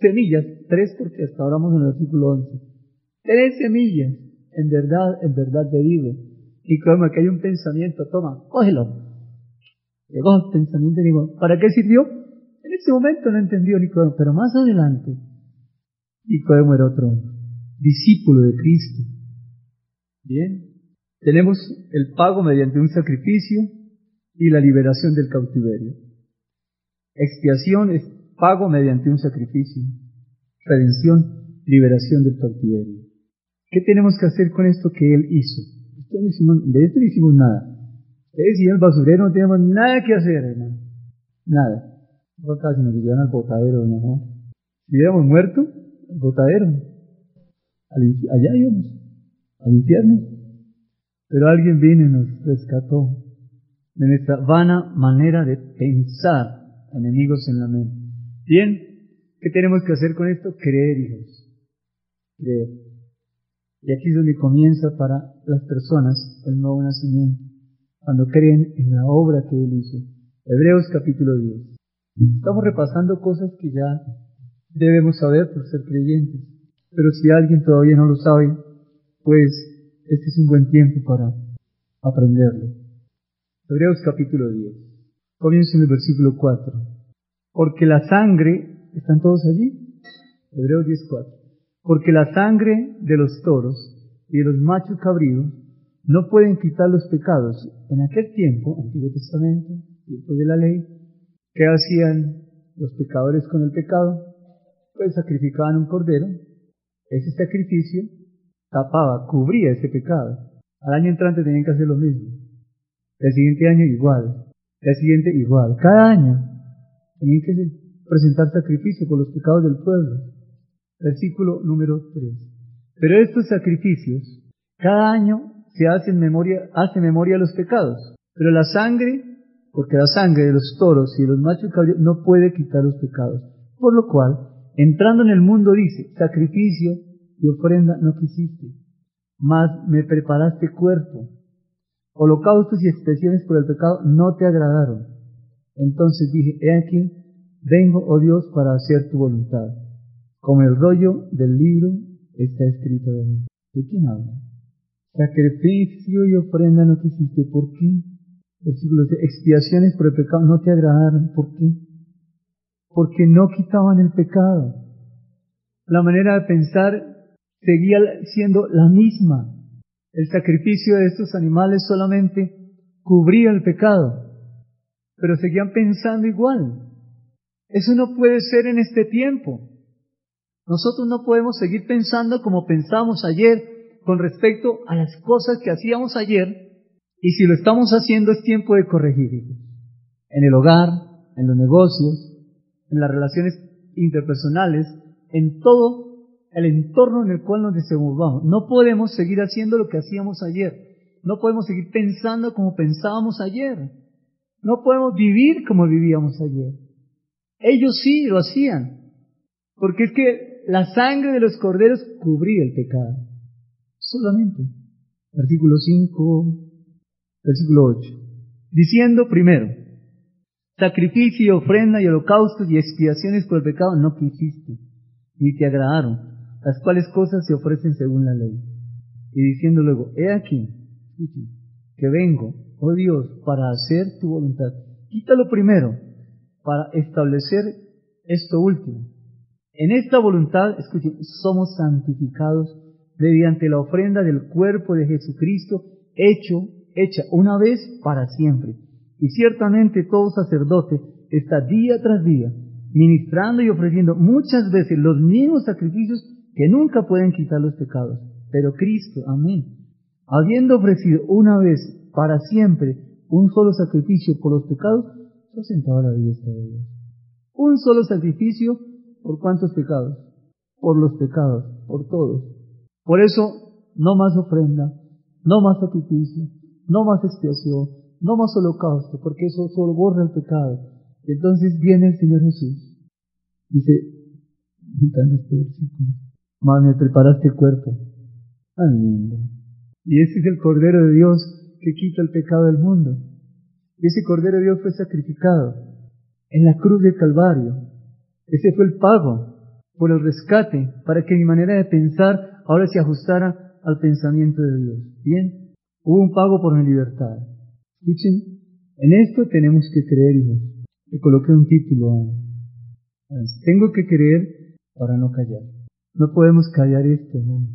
A: semillas. Tres porque hasta ahora vamos en el versículo 11. Tres semillas. En verdad, en verdad te digo. Nicodemo, que hay un pensamiento, toma, cógelo. Llegó el pensamiento y digo, ¿para qué sirvió? En ese momento no entendió Nicodemo, pero más adelante, Nicodemo era otro discípulo de Cristo. Bien, tenemos el pago mediante un sacrificio y la liberación del cautiverio. Expiación es pago mediante un sacrificio. Redención, liberación del cautiverio. ¿Qué tenemos que hacer con esto que Él hizo? de esto no hicimos nada. Ustedes y el basurero no tenemos nada que hacer, hermano. Nada. No casi nos llevan al botadero, doña Juan. Si hubiéramos muerto, al botadero. allá íbamos, al infierno. Pero alguien vino y nos rescató de nuestra vana manera de pensar, enemigos en la mente. Bien, ¿qué tenemos que hacer con esto? Creer, hijos. Creer. Y aquí es donde comienza para las personas el nuevo nacimiento, cuando creen en la obra que Él hizo. Hebreos capítulo 10. Estamos repasando cosas que ya debemos saber por ser creyentes, pero si alguien todavía no lo sabe, pues este es un buen tiempo para aprenderlo. Hebreos capítulo 10. Comienzo en el versículo 4. Porque la sangre, ¿están todos allí? Hebreos 10, 4. Porque la sangre de los toros y de los machos cabríos no pueden quitar los pecados. En aquel tiempo, Antiguo Testamento, tiempo de la ley, ¿qué hacían los pecadores con el pecado? pues sacrificaban un cordero, ese sacrificio tapaba, cubría ese pecado. Al año entrante tenían que hacer lo mismo. El siguiente año igual. El siguiente igual. Cada año tenían que presentar sacrificio por los pecados del pueblo. Versículo número 3. Pero estos sacrificios, cada año se hacen memoria, hace memoria de los pecados. Pero la sangre, porque la sangre de los toros y de los machos cabríos no puede quitar los pecados. Por lo cual, entrando en el mundo dice, sacrificio y ofrenda no quisiste, mas me preparaste cuerpo. Holocaustos y expresiones por el pecado no te agradaron. Entonces dije, he aquí, vengo, oh Dios, para hacer tu voluntad. Como el rollo del libro está escrito de mí. ¿De quién habla? Sacrificio y ofrenda no quisiste. ¿Por qué? Versículo de expiaciones por el pecado no te agradaron. ¿Por qué? Porque no quitaban el pecado. La manera de pensar seguía siendo la misma. El sacrificio de estos animales solamente cubría el pecado, pero seguían pensando igual. Eso no puede ser en este tiempo. Nosotros no podemos seguir pensando como pensamos ayer con respecto a las cosas que hacíamos ayer y si lo estamos haciendo es tiempo de corregirlo. En el hogar, en los negocios, en las relaciones interpersonales, en todo el entorno en el cual nos desenvolvamos. No podemos seguir haciendo lo que hacíamos ayer. No podemos seguir pensando como pensábamos ayer. No podemos vivir como vivíamos ayer. Ellos sí lo hacían. Porque es que la sangre de los corderos cubría el pecado. Solamente. Artículo 5, versículo 8. Diciendo primero, sacrificio, ofrenda y holocaustos y expiaciones por el pecado no quisiste, ni te agradaron las cuales cosas se ofrecen según la ley. Y diciendo luego, he aquí, que vengo, oh Dios, para hacer tu voluntad. Quítalo primero, para establecer esto último. En esta voluntad, escuchen, somos santificados mediante la ofrenda del cuerpo de Jesucristo, hecho, hecha una vez para siempre. Y ciertamente todo sacerdote está día tras día ministrando y ofreciendo muchas veces los mismos sacrificios que nunca pueden quitar los pecados. Pero Cristo, amén, habiendo ofrecido una vez para siempre un solo sacrificio por los pecados, se ha sentado a la diestra de Dios. Un solo sacrificio por cuántos pecados? Por los pecados, por todos. Por eso, no más ofrenda, no más sacrificio, no más expiación, no más holocausto, porque eso solo borra el pecado. Entonces viene el Señor Jesús. Dice, este versículo, mas me preparaste cuerpo. Tan lindo. Y ese es el Cordero de Dios que quita el pecado del mundo. Y ese Cordero de Dios fue sacrificado en la cruz del Calvario. Ese fue el pago por el rescate para que mi manera de pensar ahora se ajustara al pensamiento de Dios. Bien, hubo un pago por mi libertad. Escuchen, en esto tenemos que creer, hijos. Le coloqué un título. Tengo que creer para no callar. No podemos callar esto, hermano,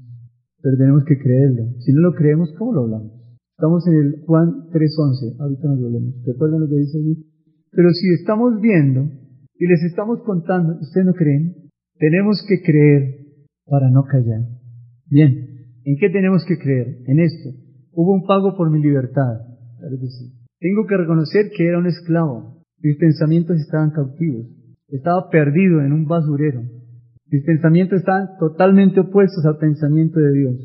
A: pero tenemos que creerlo. Si no lo creemos, ¿cómo lo hablamos? Estamos en el Juan 3.11, ahorita nos volvemos. ¿Recuerdan lo que dice allí? Pero si estamos viendo y les estamos contando, ¿ustedes no creen? Tenemos que creer para no callar. Bien, ¿en qué tenemos que creer? En esto. Hubo un pago por mi libertad. Claro que sí. Tengo que reconocer que era un esclavo. Mis pensamientos estaban cautivos. Estaba perdido en un basurero. Mis pensamientos están totalmente opuestos al pensamiento de Dios.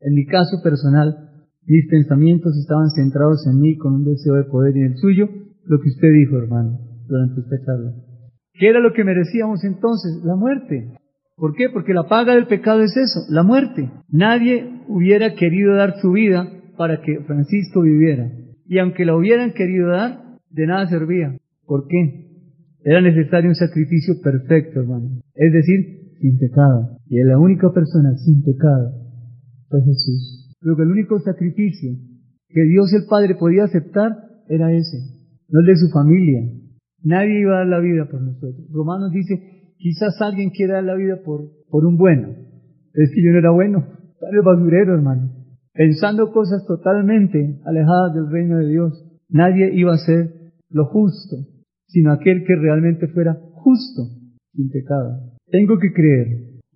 A: En mi caso personal, mis pensamientos estaban centrados en mí con un deseo de poder y el suyo, lo que usted dijo, hermano, durante esta charla. ¿Qué era lo que merecíamos entonces? La muerte. ¿Por qué? Porque la paga del pecado es eso, la muerte. Nadie hubiera querido dar su vida para que Francisco viviera. Y aunque la hubieran querido dar, de nada servía. ¿Por qué? Era necesario un sacrificio perfecto, hermano. Es decir, sin pecado. Y la única persona sin pecado fue Jesús. Pero que el único sacrificio que Dios el Padre podía aceptar era ese, no el de su familia. Nadie iba a dar la vida por nosotros. Romanos dice, quizás alguien quiera dar la vida por, por un bueno. es que yo no era bueno. Estaba el basurero, hermano. Pensando cosas totalmente alejadas del reino de Dios. Nadie iba a ser lo justo, sino aquel que realmente fuera justo, sin pecado. Tengo que creer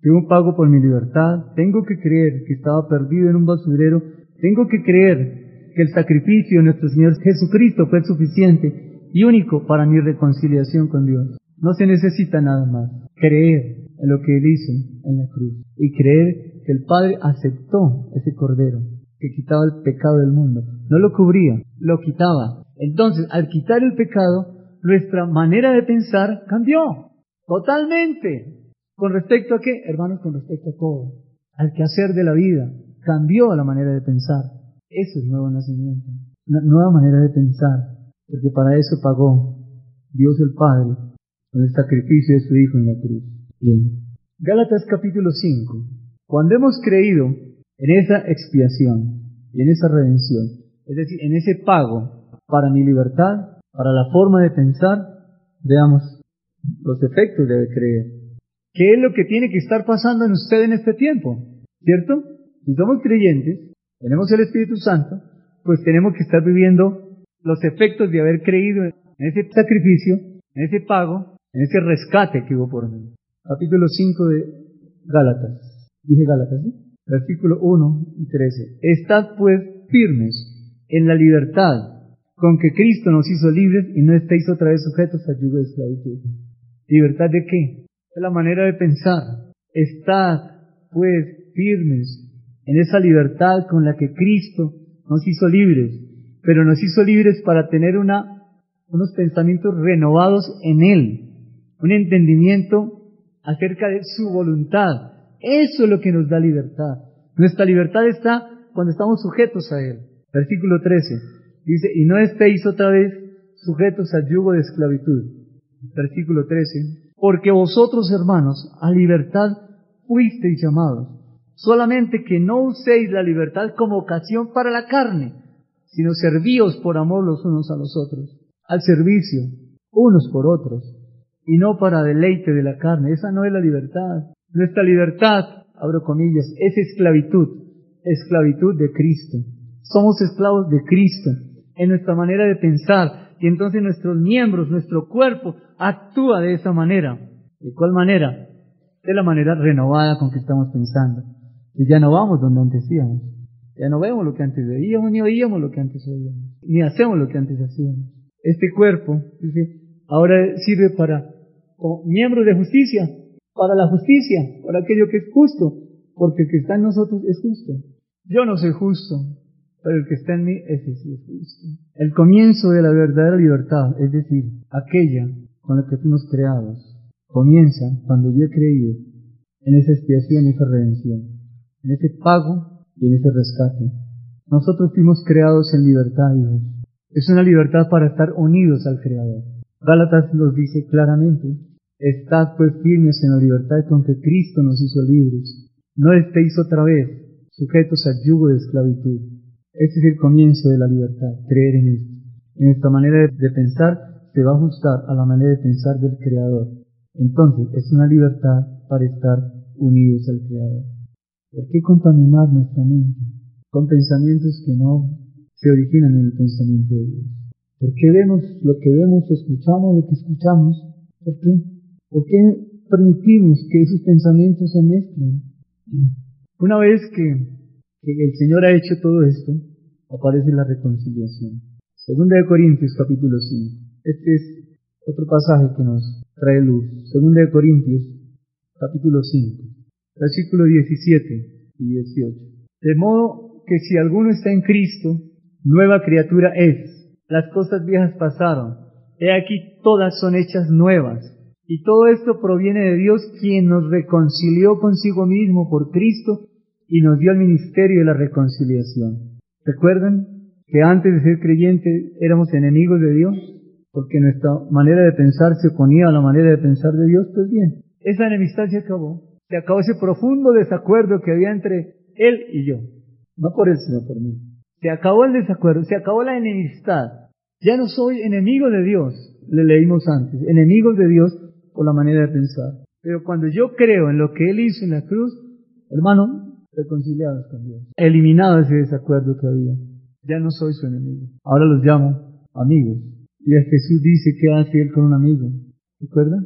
A: que un pago por mi libertad, tengo que creer que estaba perdido en un basurero, tengo que creer que el sacrificio de nuestro Señor Jesucristo fue suficiente y único para mi reconciliación con Dios. No se necesita nada más. Creer en lo que Él hizo en la cruz y creer que el Padre aceptó ese cordero que quitaba el pecado del mundo. No lo cubría, lo quitaba. Entonces, al quitar el pecado, nuestra manera de pensar cambió totalmente. ¿Con respecto a qué? Hermanos, con respecto a todo. Al quehacer de la vida. Cambió la manera de pensar. Eso es nuevo nacimiento. Una nueva manera de pensar. Porque para eso pagó Dios el Padre con el sacrificio de su Hijo en la cruz. Bien. Gálatas capítulo 5. Cuando hemos creído en esa expiación y en esa redención, es decir, en ese pago para mi libertad, para la forma de pensar, veamos los efectos de creer. ¿Qué es lo que tiene que estar pasando en usted en este tiempo? ¿Cierto? Si somos creyentes, tenemos el Espíritu Santo, pues tenemos que estar viviendo los efectos de haber creído en ese sacrificio, en ese pago, en ese rescate que hubo por mí. Capítulo 5 de Gálatas. Dije Gálatas, ¿sí? Versículo 1 y 13. Estad pues firmes en la libertad con que Cristo nos hizo libres y no estéis otra vez sujetos a yugo de esclavitud. ¿Libertad de qué? Es la manera de pensar. Estad, pues, firmes en esa libertad con la que Cristo nos hizo libres, pero nos hizo libres para tener unos pensamientos renovados en Él, un entendimiento acerca de su voluntad. Eso es lo que nos da libertad. Nuestra libertad está cuando estamos sujetos a Él. Versículo 13 dice, y no estéis otra vez sujetos al yugo de esclavitud. Versículo 13, porque vosotros, hermanos, a libertad fuisteis llamados, solamente que no uséis la libertad como ocasión para la carne, sino servíos por amor los unos a los otros, al servicio, unos por otros, y no para deleite de la carne. Esa no es la libertad. Nuestra libertad, abro comillas, es esclavitud, esclavitud de Cristo. Somos esclavos de Cristo en nuestra manera de pensar, y entonces nuestros miembros, nuestro cuerpo actúa de esa manera. ¿De cuál manera? De la manera renovada con que estamos pensando. Y ya no vamos donde antes íbamos. Ya no vemos lo que antes veíamos, ni oíamos lo que antes oíamos, ni hacemos lo que antes hacíamos. Este cuerpo, dice, ahora sirve para, como miembro de justicia, para la justicia, para aquello que es justo, porque el que está en nosotros es justo. Yo no soy justo, pero el que está en mí, ese sí es justo. El comienzo de la verdadera libertad, es decir, aquella con la que fuimos creados, comienza cuando yo he creído en esa expiación y esa redención, en ese pago y en ese rescate. Nosotros fuimos creados en libertad, Dios. Es una libertad para estar unidos al Creador. Gálatas nos dice claramente, estad pues firmes en la libertad con que Cristo nos hizo libres. No estéis otra vez sujetos al yugo de esclavitud. Este es el comienzo de la libertad, creer en esto. En esta manera de pensar se va a ajustar a la manera de pensar del Creador. Entonces, es una libertad para estar unidos al Creador. ¿Por qué contaminar nuestra mente con pensamientos que no se originan en el pensamiento de Dios? ¿Por qué vemos lo que vemos o escuchamos lo que escuchamos? ¿Por qué? ¿Por qué permitimos que esos pensamientos se mezclen? Una vez que que el Señor ha hecho todo esto, aparece la reconciliación. Segunda de Corintios capítulo 5. Este es otro pasaje que nos trae luz. Segunda de Corintios capítulo 5, versículo 17 y 18. De modo que si alguno está en Cristo, nueva criatura es. Las cosas viejas pasaron. He aquí todas son hechas nuevas. Y todo esto proviene de Dios quien nos reconcilió consigo mismo por Cristo y nos dio el ministerio de la reconciliación. ¿Recuerdan que antes de ser creyentes éramos enemigos de Dios? Porque nuestra manera de pensar se oponía a la manera de pensar de Dios. Pues bien, esa enemistad se acabó. Se acabó ese profundo desacuerdo que había entre Él y yo. No por Él, sino por mí. Se acabó el desacuerdo, se acabó la enemistad. Ya no soy enemigo de Dios, le leímos antes, enemigos de Dios por la manera de pensar. Pero cuando yo creo en lo que Él hizo en la cruz, hermano, reconciliados con Dios, eliminado ese desacuerdo que había. Ya no soy su enemigo. Ahora los llamo amigos. Y Jesús dice, ¿qué hace él con un amigo? ¿Recuerdan?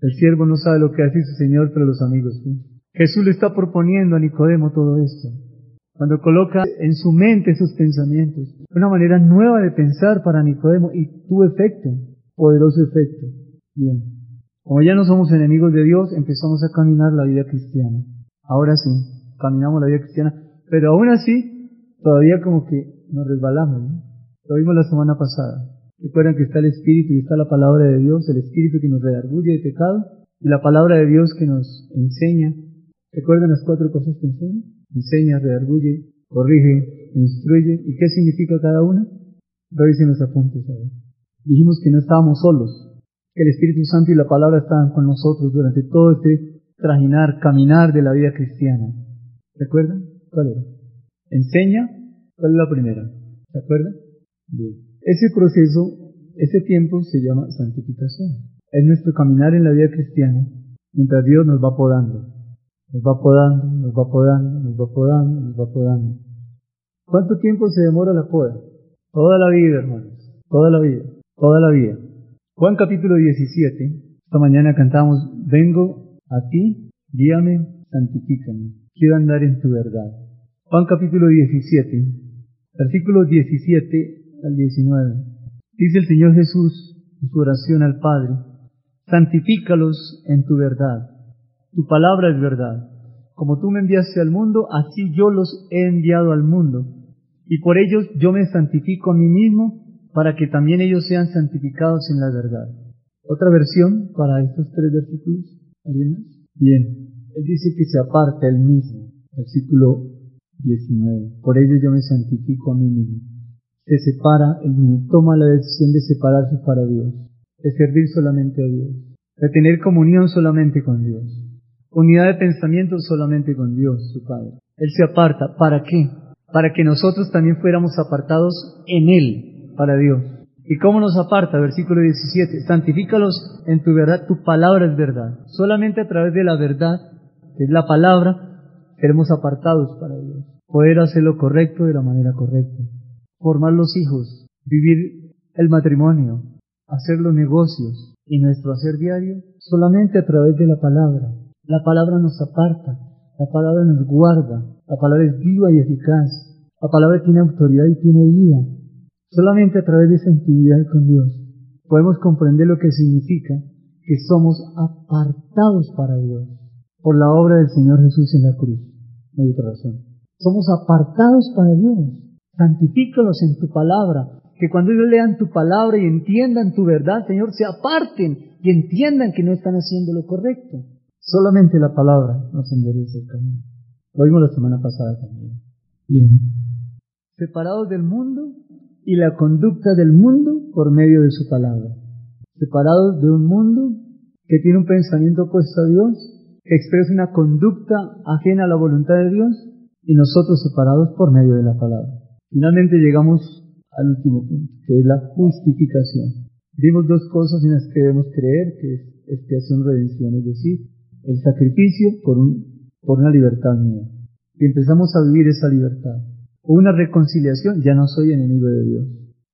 A: El siervo no sabe lo que hace su Señor, pero los amigos sí. Jesús le está proponiendo a Nicodemo todo esto. Cuando coloca en su mente esos pensamientos, una manera nueva de pensar para Nicodemo y tu efecto, poderoso efecto. Bien. Como ya no somos enemigos de Dios, empezamos a caminar la vida cristiana. Ahora sí, caminamos la vida cristiana, pero aún así, todavía como que nos resbalamos. ¿no? Lo vimos la semana pasada. Recuerdan que está el Espíritu y está la palabra de Dios, el Espíritu que nos redarguye de pecado y la palabra de Dios que nos enseña. ¿Recuerdan las cuatro cosas que enseña? Enseña, redarguye, corrige, instruye. ¿Y qué significa cada una? Revisen los apuntes. Dijimos que no estábamos solos, que el Espíritu Santo y la palabra estaban con nosotros durante todo este trajinar, caminar de la vida cristiana. ¿Recuerdan? ¿Cuál era? Enseña. ¿Cuál es la primera? ¿Se acuerdan? Bien. Ese proceso, ese tiempo se llama santificación. Es nuestro caminar en la vida cristiana mientras Dios nos va podando. Nos va podando, nos va podando, nos va podando, nos va podando. ¿Cuánto tiempo se demora la poda? Toda la vida, hermanos. Toda la vida. Toda la vida. Juan capítulo 17. Esta mañana cantamos, vengo a ti, guíame, santifícame. Quiero andar en tu verdad. Juan capítulo 17, versículos 17 al 19. Dice el Señor Jesús en su oración al Padre, santifícalos en tu verdad. Tu palabra es verdad. Como tú me enviaste al mundo, así yo los he enviado al mundo. Y por ellos yo me santifico a mí mismo, para que también ellos sean santificados en la verdad. Otra versión para estos tres versículos. ¿Alguien? Bien. Él dice que se aparta él mismo. Versículo 19. Por ello yo me santifico a mí mismo se separa, el mismo toma la decisión de separarse para Dios, de servir solamente a Dios, de tener comunión solamente con Dios, unidad de pensamiento solamente con Dios, su Padre. Él se aparta, ¿para qué? Para que nosotros también fuéramos apartados en Él, para Dios. ¿Y cómo nos aparta? Versículo 17, santifícalos en tu verdad, tu palabra es verdad. Solamente a través de la verdad, es la palabra, seremos apartados para Dios. Poder hacer lo correcto de la manera correcta. Formar los hijos, vivir el matrimonio, hacer los negocios. Y nuestro hacer diario solamente a través de la palabra. La palabra nos aparta, la palabra nos guarda, la palabra es viva y eficaz, la palabra tiene autoridad y tiene vida. Solamente a través de esa intimidad con Dios podemos comprender lo que significa que somos apartados para Dios por la obra del Señor Jesús en la cruz. No hay otra razón. Somos apartados para Dios santifícalos en tu palabra, que cuando ellos lean tu palabra y entiendan tu verdad, Señor, se aparten y entiendan que no están haciendo lo correcto. Solamente la palabra nos endereza el camino. Lo vimos la semana pasada también. Bien. Separados del mundo y la conducta del mundo por medio de su palabra. Separados de un mundo que tiene un pensamiento opuesto a Dios, expresa una conducta ajena a la voluntad de Dios, y nosotros separados por medio de la palabra. Finalmente llegamos al último punto, que es la justificación. Vimos dos cosas en las que debemos creer, que es expiación, redención, es decir, el sacrificio por, por una libertad mía. Y empezamos a vivir esa libertad. Una reconciliación, ya no soy enemigo de Dios.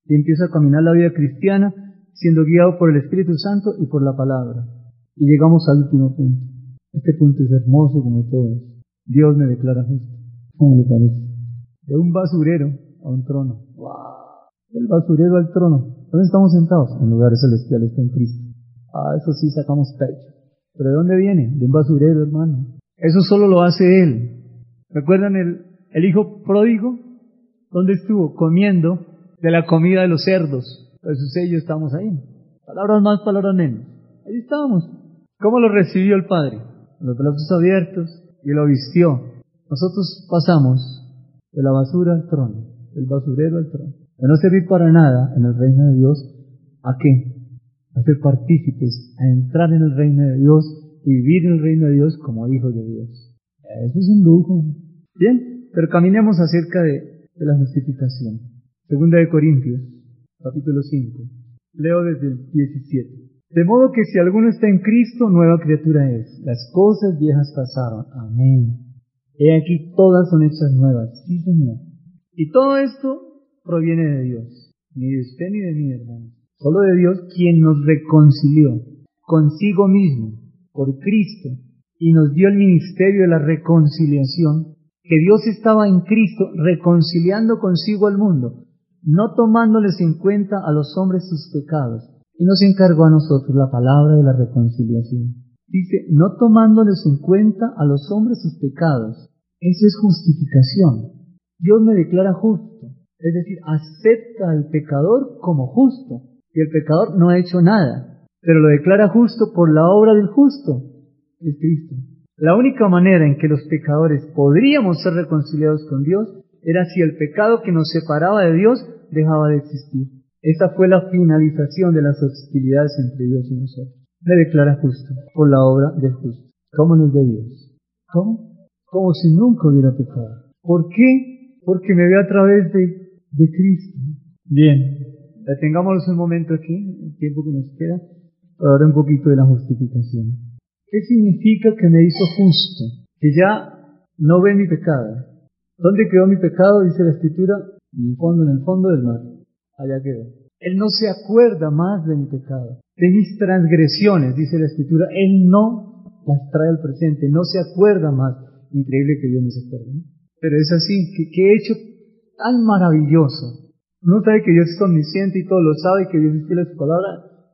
A: Y empiezo a caminar la vida cristiana siendo guiado por el Espíritu Santo y por la palabra. Y llegamos al último punto. Este punto es hermoso como todos. Dios me declara justo. ¿Cómo le parece? De un basurero a un trono. ¡Wow! El basurero al trono. ¿Dónde estamos sentados? En lugares celestiales con Cristo. Ah, eso sí sacamos pecho. ¿Pero de dónde viene? De un basurero, hermano. Eso solo lo hace Él. ¿Recuerdan el, el hijo pródigo? ¿Dónde estuvo? Comiendo de la comida de los cerdos. Jesús y yo estamos ahí. Palabras más, palabras menos. Ahí estábamos. ¿Cómo lo recibió el Padre? Los brazos abiertos y lo vistió. Nosotros pasamos de la basura al trono el basurero al trono. De no servir para nada en el reino de Dios, ¿a qué? A ser partícipes, a entrar en el reino de Dios y vivir en el reino de Dios como hijos de Dios. Eso es un lujo. Bien, pero caminemos acerca de, de la justificación. Segunda de Corintios, capítulo 5. Leo desde el 17. De modo que si alguno está en Cristo, nueva criatura es. Las cosas viejas pasaron. Amén. He aquí todas son hechas nuevas. Sí, Señor. Y todo esto proviene de Dios, ni de usted ni de mí, hermano. Solo de Dios quien nos reconcilió. consigo mismo, por Cristo, y nos dio el ministerio de la reconciliación, que Dios estaba en Cristo reconciliando consigo al mundo, no tomándoles en cuenta a los hombres sus pecados, y nos encargó a nosotros la palabra de la reconciliación. Dice, no tomándoles en cuenta a los hombres sus pecados. Eso es justificación. Dios me declara justo. Es decir, acepta al pecador como justo. Y el pecador no ha hecho nada, pero lo declara justo por la obra del justo, es Cristo. La única manera en que los pecadores podríamos ser reconciliados con Dios era si el pecado que nos separaba de Dios dejaba de existir. Esa fue la finalización de las hostilidades entre Dios y nosotros. Me declara justo por la obra del justo. ¿Cómo nos ve Dios? ¿Cómo? Como si nunca hubiera pecado. ¿Por qué? Porque me ve a través de, de Cristo. Bien, detengámonos un momento aquí, el tiempo que nos queda, para hablar un poquito de la justificación. ¿Qué significa que me hizo justo? Que ya no ve mi pecado. ¿Dónde quedó mi pecado? Dice la escritura, en el fondo, en el fondo del mar. Allá quedó. Él no se acuerda más de mi pecado, de mis transgresiones, dice la escritura. Él no las trae al presente, no se acuerda más. Increíble que Dios no se acuerde. Pero es así, que, he hecho tan maravilloso. Uno sabe que Dios es omnisciente y todo lo sabe, que Dios es fiel a su palabra.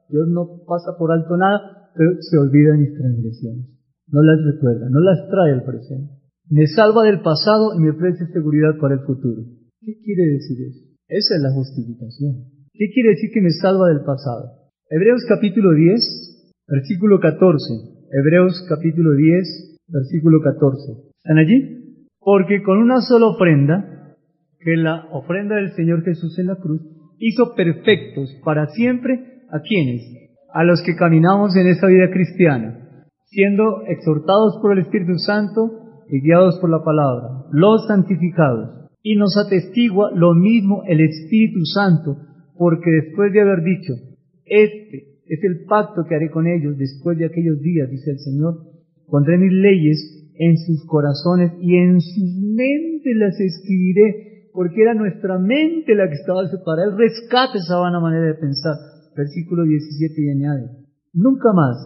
A: Dios no pasa por alto nada, pero se olvida de mis transgresiones. No las recuerda, no las trae al presente. Me salva del pasado y me ofrece seguridad para el futuro. ¿Qué quiere decir eso? Esa es la justificación. ¿Qué quiere decir que me salva del pasado? Hebreos capítulo 10, versículo 14. Hebreos capítulo 10, versículo 14. ¿Están allí? Porque con una sola ofrenda, que la ofrenda del Señor Jesús en la cruz hizo perfectos para siempre a quienes, a los que caminamos en esta vida cristiana, siendo exhortados por el Espíritu Santo y guiados por la palabra, los santificados. Y nos atestigua lo mismo el Espíritu Santo, porque después de haber dicho, este es el pacto que haré con ellos después de aquellos días, dice el Señor, pondré mis leyes en sus corazones y en sus mentes las escribiré porque era nuestra mente la que estaba separada. El rescate esa vana manera de pensar. Versículo 17 y añade, nunca más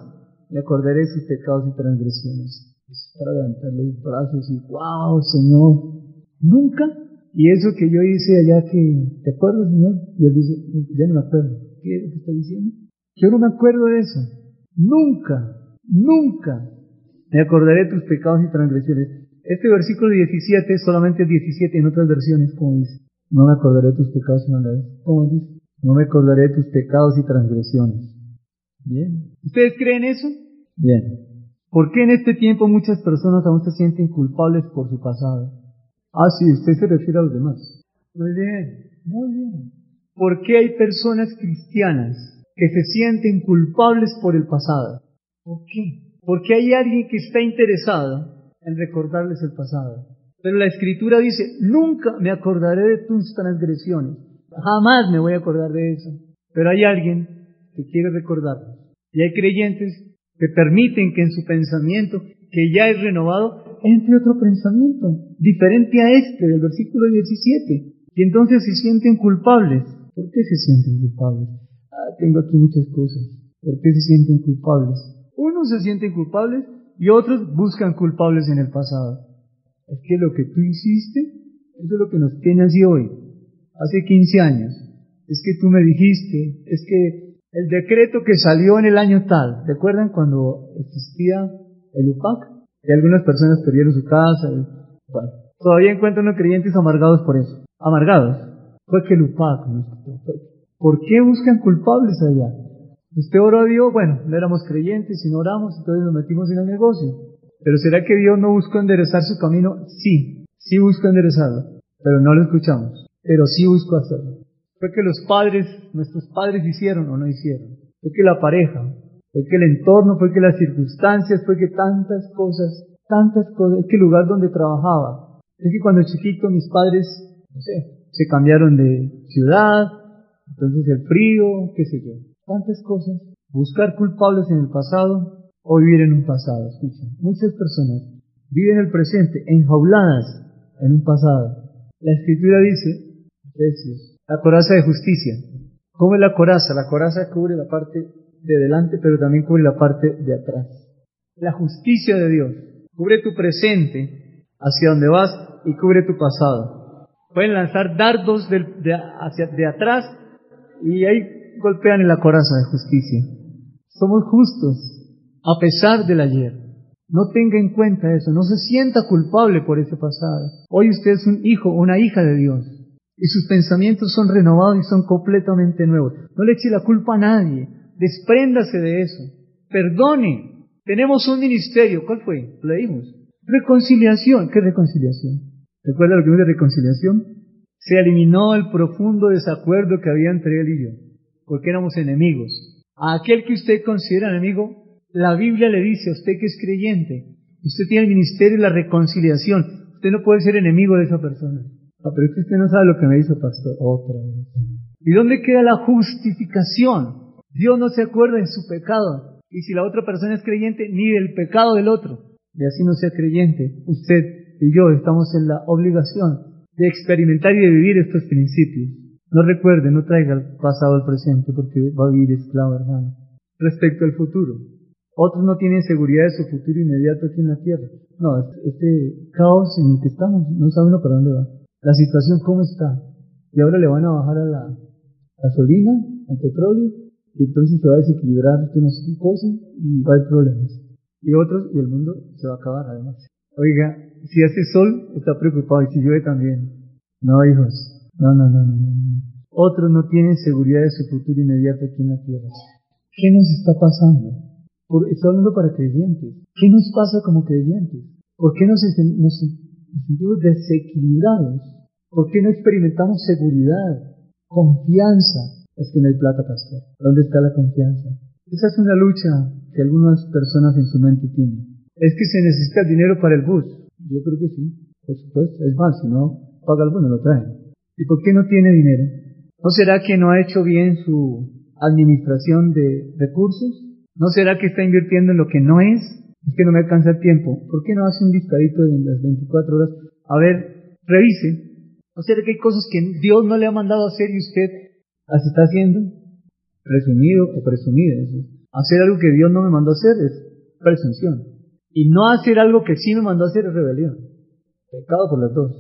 A: me acordaré de sus pecados y transgresiones. Es para levantar los brazos y, wow, Señor, nunca. Y eso que yo hice allá que, ¿te acuerdas, Señor? Y él dice, ya no me acuerdo. ¿Qué es lo que está diciendo? Yo no me acuerdo de eso. Nunca, nunca me acordaré de tus pecados y transgresiones. Este versículo 17 solamente 17 en otras versiones, como dice. No me acordaré de tus pecados y vez. ¿Cómo dice? No me acordaré de tus pecados y transgresiones. Bien. ¿Ustedes creen eso? Bien. ¿Por qué en este tiempo muchas personas aún se sienten culpables por su pasado? Ah, sí, usted se refiere a los demás. Muy bien, muy bien. ¿Por qué hay personas cristianas que se sienten culpables por el pasado? ¿Por qué? Porque hay alguien que está interesado en recordarles el pasado. Pero la escritura dice, nunca me acordaré de tus transgresiones, jamás me voy a acordar de eso. Pero hay alguien que quiere recordarlos. Y hay creyentes que permiten que en su pensamiento, que ya es renovado, entre otro pensamiento, diferente a este del versículo 17. Y entonces se sienten culpables. ¿Por qué se sienten culpables? Ah, tengo aquí muchas cosas. ¿Por qué se sienten culpables? Unos se sienten culpables y otros buscan culpables en el pasado. Es que lo que tú hiciste, eso es lo que nos tiene así hoy, hace 15 años. Es que tú me dijiste, es que el decreto que salió en el año tal, ¿recuerdan cuando existía el UPAC? Y algunas personas perdieron su casa todavía encuentran a creyentes amargados por eso. Amargados. Fue que nos ¿Por qué buscan culpables allá? Usted oró a Dios, bueno, no éramos creyentes y no oramos, entonces nos metimos en el negocio. Pero ¿será que Dios no buscó enderezar su camino? Sí, sí buscó enderezarlo, pero no lo escuchamos, pero sí buscó hacerlo. Fue que los padres, nuestros padres hicieron o no hicieron. Fue que la pareja, fue que el entorno, fue que las circunstancias, fue que tantas cosas, tantas cosas, es que el lugar donde trabajaba. Es que cuando chiquito mis padres, no sé, se cambiaron de ciudad, entonces el frío, qué sé yo tantas cosas, buscar culpables en el pasado o vivir en un pasado. Escuchen, muchas personas viven el presente enjauladas en un pasado. La escritura dice, la coraza de justicia. ¿Cómo es la coraza? La coraza cubre la parte de delante, pero también cubre la parte de atrás. La justicia de Dios cubre tu presente hacia donde vas y cubre tu pasado. Pueden lanzar dardos de, hacia, de atrás y ahí golpean en la coraza de justicia. Somos justos a pesar del ayer. No tenga en cuenta eso, no se sienta culpable por ese pasado. Hoy usted es un hijo, una hija de Dios. Y sus pensamientos son renovados y son completamente nuevos. No le eche la culpa a nadie. Despréndase de eso. Perdone. Tenemos un ministerio. ¿Cuál fue? Lo leímos. Reconciliación. ¿Qué reconciliación? ¿Recuerda lo que dice reconciliación? Se eliminó el profundo desacuerdo que había entre él y yo. Porque éramos enemigos. A aquel que usted considera enemigo, la Biblia le dice a usted que es creyente, usted tiene el ministerio de la reconciliación, usted no puede ser enemigo de esa persona. Ah, pero usted no sabe lo que me hizo, pastor, otra vez. ¿Y dónde queda la justificación? Dios no se acuerda de su pecado. Y si la otra persona es creyente, ni del pecado del otro. Y así no sea creyente, usted y yo estamos en la obligación de experimentar y de vivir estos principios. No recuerde, no traiga el pasado al presente porque va a vivir esclavo, hermano. Respecto al futuro, otros no tienen seguridad de su futuro inmediato aquí en la tierra. No, este caos en el que estamos, no sabe uno para dónde va. La situación cómo está. Y ahora le van a bajar a la gasolina, al petróleo, entonces se va a desequilibrar no sé qué cosa y va a haber problemas. Y otros, y el mundo se va a acabar además. Oiga, si hace sol, está preocupado, y si llueve también. No, hijos. No, no, no, no. Otros no tienen seguridad de su futuro inmediato aquí en la tierra. ¿Qué nos está pasando? estoy hablando para creyentes. ¿Qué nos pasa como creyentes? ¿Por qué nos, sentimos desequilibrados? ¿Por qué no experimentamos seguridad, confianza? Es que no hay plata, pastor. ¿Dónde está la confianza? Esa es una lucha que algunas personas en su mente tienen. Es que se necesita dinero para el bus. Yo creo que sí, por supuesto. Es más, si no paga el bus, no lo trae. ¿Y por qué no tiene dinero? ¿No será que no ha hecho bien su administración de recursos? ¿No será que está invirtiendo en lo que no es? Es que no me alcanza el tiempo. ¿Por qué no hace un listadito en las 24 horas? A ver, revise. ¿No será que hay cosas que Dios no le ha mandado hacer y usted las está haciendo? Presumido o presumida. Hacer algo que Dios no me mandó hacer es presunción. Y no hacer algo que sí me mandó hacer es rebelión. Pecado por las dos.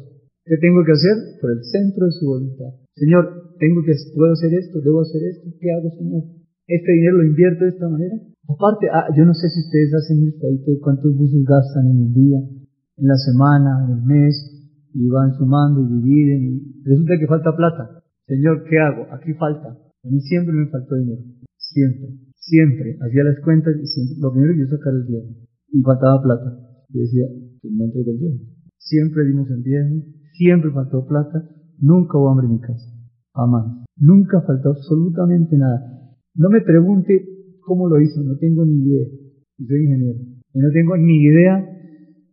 A: ¿Qué tengo que hacer? Por el centro de su voluntad. Señor, tengo que, puedo hacer esto, debo hacer esto. ¿Qué hago, Señor? este dinero lo invierto de esta manera. Aparte, ah, yo no sé si ustedes hacen un de cuántos buses gastan en el día, en la semana, en el mes, y van sumando y dividen, y resulta que falta plata. Señor, ¿qué hago? Aquí falta. A mí siempre me faltó dinero. Siempre. Siempre. Hacía las cuentas y siempre. Lo primero yo sacar el diezmo. Y faltaba plata. Yo decía, pues no entrego el diezmo. Siempre dimos el diezmo. Siempre faltó plata. Nunca hubo hambre en mi casa. Jamás. Nunca faltó absolutamente nada. No me pregunte cómo lo hizo, no tengo ni idea. soy ingeniero. Y no tengo ni idea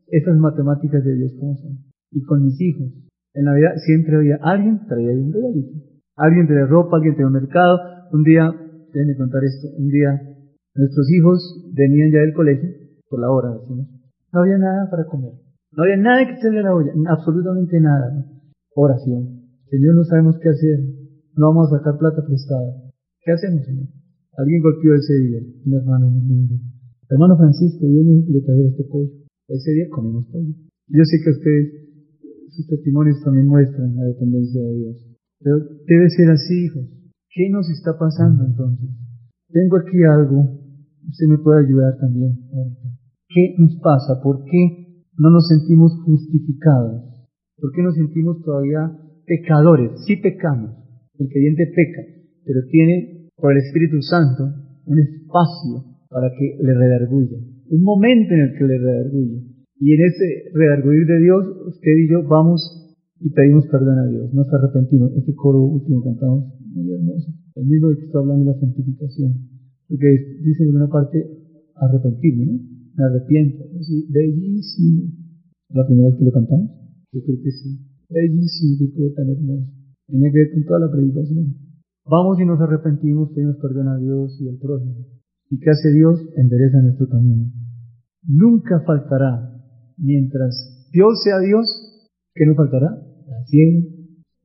A: esas matemáticas de Dios cómo son. Y con mis hijos. En la vida siempre había alguien, traía un regalito. Alguien traía ropa, alguien traía un mercado. Un día, déjenme contar esto, un día nuestros hijos venían ya del colegio, por la hora decimos. No había nada para comer. No había nada que echarle a la olla, absolutamente nada. Oración. Señor, no sabemos qué hacer. No vamos a sacar plata prestada. ¿Qué hacemos, Señor? Alguien golpeó ese día, un hermano muy lindo. Hermano Francisco, Dios me le trajera este pollo. Ese día comimos pollo. Yo sé que ustedes, sus testimonios también muestran la dependencia de Dios. Pero debe ser así, hijos. ¿Qué nos está pasando entonces? Tengo aquí algo, usted me puede ayudar también ¿Qué nos pasa? ¿Por qué no nos sentimos justificados? ¿Por qué nos sentimos todavía pecadores? Sí pecamos, el creyente peca, pero tiene por el Espíritu Santo un espacio para que le redarguya, un momento en el que le redarguye. Y en ese redarguir de Dios, usted y yo vamos y pedimos perdón a Dios, nos arrepentimos. Este coro último cantamos, muy hermoso, el mismo que está hablando de la santificación, porque dice en una parte arrepentirme, ¿no? Me arrepiento, ¿sí? bellísimo. ¿La primera vez que lo cantamos? Yo creo que sí. Bellísimo, qué coro tan hermoso. Tiene que ver con toda la predicación. Vamos y nos arrepentimos, pedimos perdón a Dios y al prójimo. ¿Y qué hace Dios? Endereza nuestro camino. Nunca faltará, mientras Dios sea Dios, ¿qué no faltará? La siega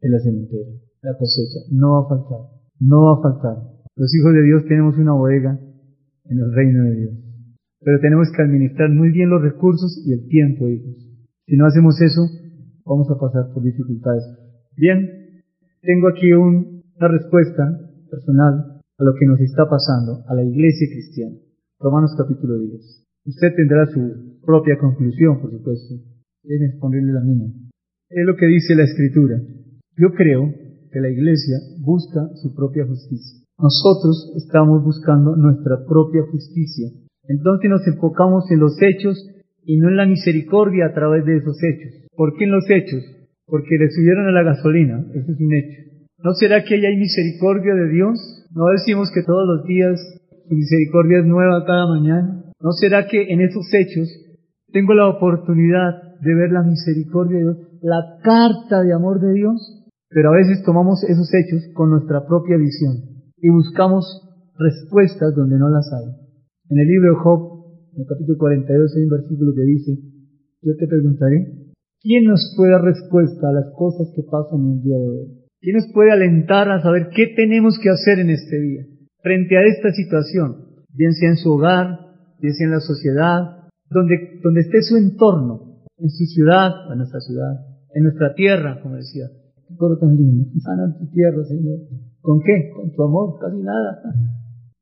A: en la cementera, la cosecha. No va a faltar, no va a faltar. Los hijos de Dios tenemos una bodega en el reino de Dios. Pero tenemos que administrar muy bien los recursos y el tiempo, hijos. Si no hacemos eso, vamos a pasar por dificultades. Bien, tengo aquí una respuesta personal a lo que nos está pasando a la iglesia cristiana. Romanos capítulo 10. Usted tendrá su propia conclusión, por supuesto. Deben exponerle la mía. Es lo que dice la escritura. Yo creo que la iglesia busca su propia justicia. Nosotros estamos buscando nuestra propia justicia. Entonces nos enfocamos en los hechos y no en la misericordia a través de esos hechos. ¿Por qué en los hechos? Porque le subieron a la gasolina. Eso es un hecho. ¿No será que ahí hay misericordia de Dios? ¿No decimos que todos los días su misericordia es nueva cada mañana? ¿No será que en esos hechos tengo la oportunidad de ver la misericordia de Dios, la carta de amor de Dios? Pero a veces tomamos esos hechos con nuestra propia visión y buscamos respuestas donde no las hay. En el libro de Job, en el capítulo 42, hay un versículo que dice, yo te preguntaré, ¿quién nos puede dar respuesta a las cosas que pasan en el día de hoy? ¿Quién nos puede alentar a saber qué tenemos que hacer en este día? Frente a esta situación, bien sea en su hogar, bien sea en la sociedad, donde, donde esté su entorno, en su ciudad, en nuestra ciudad, en nuestra tierra, como decía. Qué coro tan lindo. Sana tu tierra, Señor. ¿Con qué? Con tu amor, casi nada.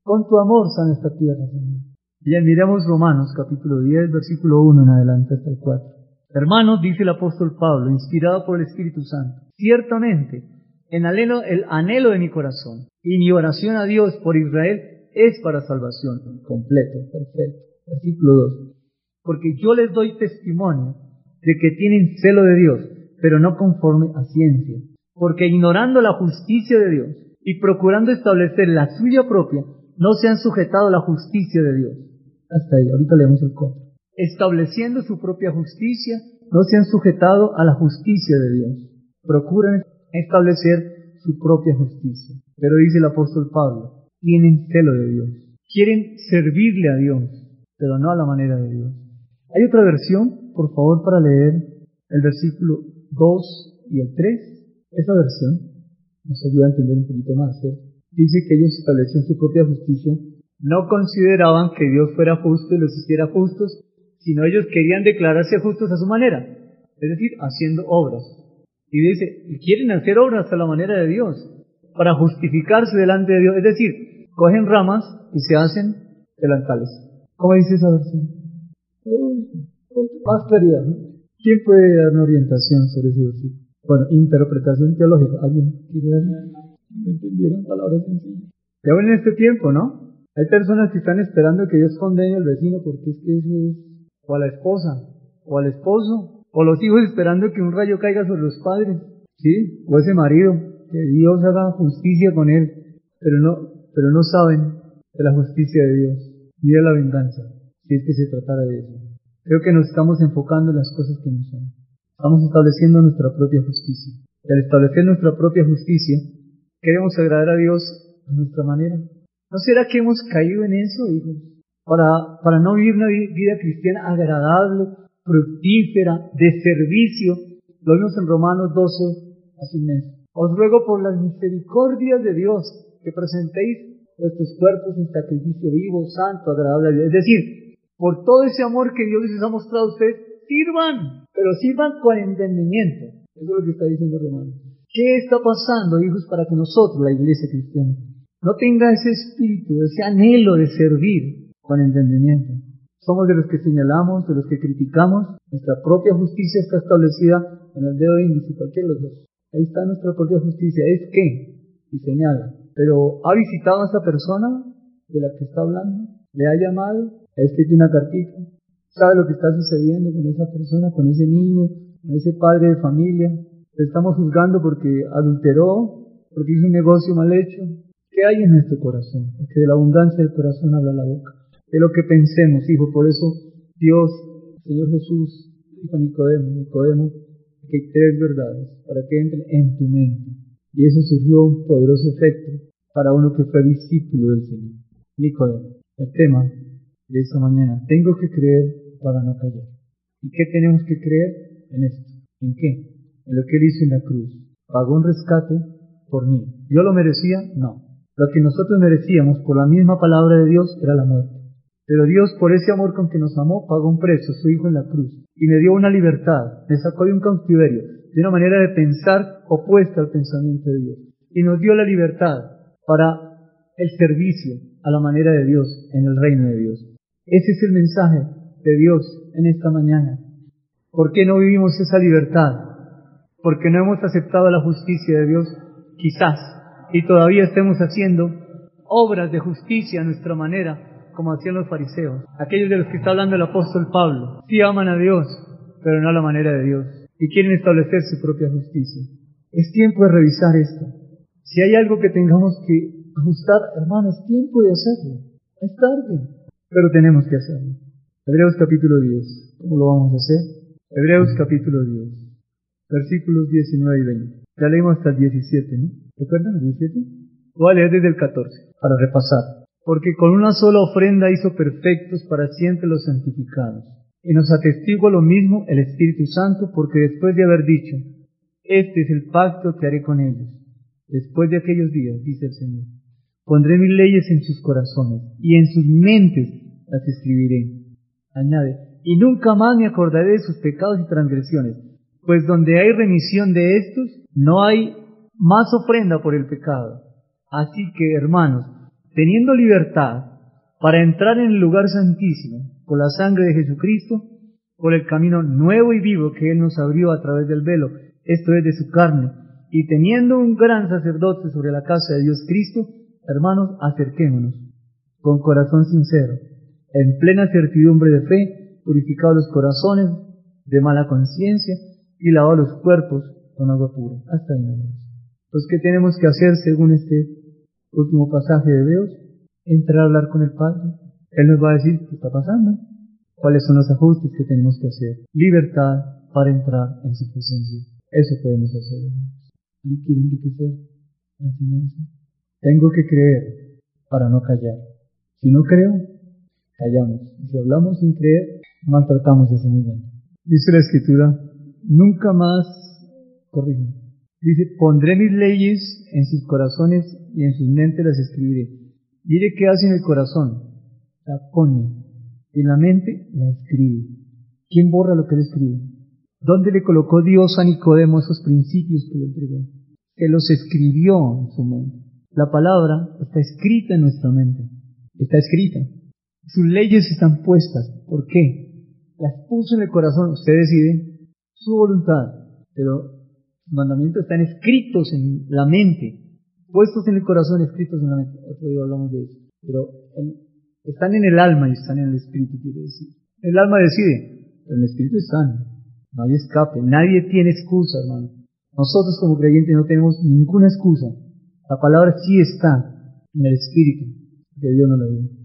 A: Con tu amor sana esta tierra, Señor. Bien, miremos Romanos capítulo 10, versículo 1 en adelante hasta el 4. Hermanos, dice el apóstol Pablo, inspirado por el Espíritu Santo, ciertamente, en anhelo, el anhelo de mi corazón y mi oración a Dios por Israel es para salvación. Completo, perfecto. Versículo 2. Porque yo les doy testimonio de que tienen celo de Dios, pero no conforme a ciencia. Porque ignorando la justicia de Dios y procurando establecer la suya propia, no se han sujetado a la justicia de Dios. Hasta ahí, ahorita leemos el código. Estableciendo su propia justicia, no se han sujetado a la justicia de Dios. Procuran establecer su propia justicia. Pero dice el apóstol Pablo, tienen celo de Dios. Quieren servirle a Dios, pero no a la manera de Dios. Hay otra versión, por favor, para leer el versículo 2 y el 3. Esa versión nos ayuda a entender un poquito más, ¿cierto? Dice que ellos establecían su propia justicia, no consideraban que Dios fuera justo y los hiciera justos, sino ellos querían declararse justos a su manera, es decir, haciendo obras. Y dice, quieren hacer obras a la manera de Dios, para justificarse delante de Dios, es decir, cogen ramas y se hacen delantales. ¿Cómo dice esa versión? más claridad. ¿Quién puede dar una orientación sobre ese versículo? Bueno, interpretación teológica. ¿Alguien quiere? ¿Me entendieron palabras sencillas? Ya en este tiempo, ¿no? Hay personas que están esperando que Dios condene al vecino porque es que ese es, o a la esposa, o al esposo, o los hijos esperando que un rayo caiga sobre los padres, ¿sí? O ese marido, que Dios haga justicia con él, pero no, pero no saben de la justicia de Dios, ni de la venganza, si es que se tratara de eso. Creo que nos estamos enfocando en las cosas que no son. Estamos estableciendo nuestra propia justicia. Y al establecer nuestra propia justicia, queremos agradar a Dios a nuestra manera. ¿No será que hemos caído en eso, hijos? Para, no vivir una vida cristiana agradable, fructífera, de servicio. Lo vimos en Romanos 12 hace un mes. Os ruego por las misericordias de Dios que presentéis vuestros cuerpos en sacrificio vivo, santo, agradable a Dios. Es decir, por todo ese amor que Dios les ha mostrado a ustedes, sirvan, pero sirvan con entendimiento. Eso es lo que está diciendo Romano. ¿Qué está pasando, hijos, para que nosotros, la iglesia cristiana, no tenga ese espíritu, ese anhelo de servir con entendimiento? Somos de los que señalamos, de los que criticamos. Nuestra propia justicia está establecida en el dedo índice, cualquiera de los dos. Ahí está nuestra propia justicia. ¿Es qué? Y señala. Pero ¿ha visitado a esa persona de la que está hablando? ¿Le ha llamado? ¿Ha escrito una cartita? ¿Sabe lo que está sucediendo con esa persona, con ese niño, con ese padre de familia? Le estamos juzgando porque adulteró, porque hizo un negocio mal hecho. ¿Qué hay en nuestro corazón? Porque de la abundancia del corazón habla la boca. De lo que pensemos, hijo. Por eso Dios, Señor Jesús, dijo a Nicodemo, Nicodemo, que hay tres verdades para que entren en tu mente. Y eso surgió un poderoso efecto para uno que fue discípulo del Señor. Nicodemo. El tema de esta mañana. Tengo que creer para no callar. ¿Y qué tenemos que creer? En esto. ¿En qué? En lo que Él hizo en la cruz. Pagó un rescate por mí. ¿Yo lo merecía? No. Lo que nosotros merecíamos por la misma palabra de Dios era la muerte. Pero Dios, por ese amor con que nos amó, pagó un precio, su Hijo en la cruz, y me dio una libertad, me sacó de un cautiverio, de una manera de pensar opuesta al pensamiento de Dios, y nos dio la libertad para el servicio a la manera de Dios en el reino de Dios. Ese es el mensaje de Dios en esta mañana. ¿Por qué no vivimos esa libertad? Porque no hemos aceptado la justicia de Dios, quizás, y todavía estemos haciendo obras de justicia a nuestra manera, como hacían los fariseos, aquellos de los que está hablando el apóstol Pablo. Sí aman a Dios, pero no a la manera de Dios, y quieren establecer su propia justicia. Es tiempo de revisar esto. Si hay algo que tengamos que ajustar, hermanos, es tiempo de hacerlo. Es tarde, pero tenemos que hacerlo. Hebreos capítulo 10. ¿Cómo lo vamos a hacer? Hebreos capítulo 10, versículos 19 y 20. Ya leímos hasta el 17, ¿no? ¿Recuerdan el 17? Voy a leer desde el 14 para repasar. Porque con una sola ofrenda hizo perfectos para siempre los santificados. Y nos atestigua lo mismo el Espíritu Santo, porque después de haber dicho, este es el pacto que haré con ellos, después de aquellos días, dice el Señor, pondré mis leyes en sus corazones y en sus mentes las escribiré. Añade, y nunca más me acordaré de sus pecados y transgresiones, pues donde hay remisión de estos, no hay más ofrenda por el pecado. Así que, hermanos, teniendo libertad para entrar en el lugar santísimo por la sangre de Jesucristo, por el camino nuevo y vivo que Él nos abrió a través del velo, esto es de su carne, y teniendo un gran sacerdote sobre la casa de Dios Cristo, hermanos, acerquémonos con corazón sincero, en plena certidumbre de fe, purificados los corazones de mala conciencia y lavados los cuerpos con agua pura. Hasta ahí nomás. Pues, ¿qué tenemos que hacer según este último pasaje de Dios? Entrar a hablar con el Padre. Él nos va a decir qué está pasando, cuáles son los ajustes que tenemos que hacer. Libertad para entrar en su presencia. Eso podemos hacer, ¿Y quiero enriquecer la enseñanza? Tengo que creer para no callar. Si no creo, si hablamos sin creer, maltratamos ese nivel. Dice la Escritura, nunca más, corrijo, dice, pondré mis leyes en sus corazones y en sus mentes las escribiré. Mire qué hace en el corazón, la pone, en la mente la escribe. ¿Quién borra lo que él escribe? ¿Dónde le colocó Dios a Nicodemo esos principios que le entregó? Que los escribió en su mente. La palabra está escrita en nuestra mente. Está escrita. Sus leyes están puestas. ¿Por qué? Las puso en el corazón. Usted decide su voluntad. Pero los mandamientos están escritos en la mente. Puestos en el corazón, escritos en la mente. Otro día hablamos de eso. Pero están en el alma y están en el espíritu, quiere decir. El alma decide, pero el espíritu está. No hay escape. Nadie tiene excusa, hermano. Nosotros como creyentes no tenemos ninguna excusa. La palabra sí está en el espíritu que Dios nos la dio.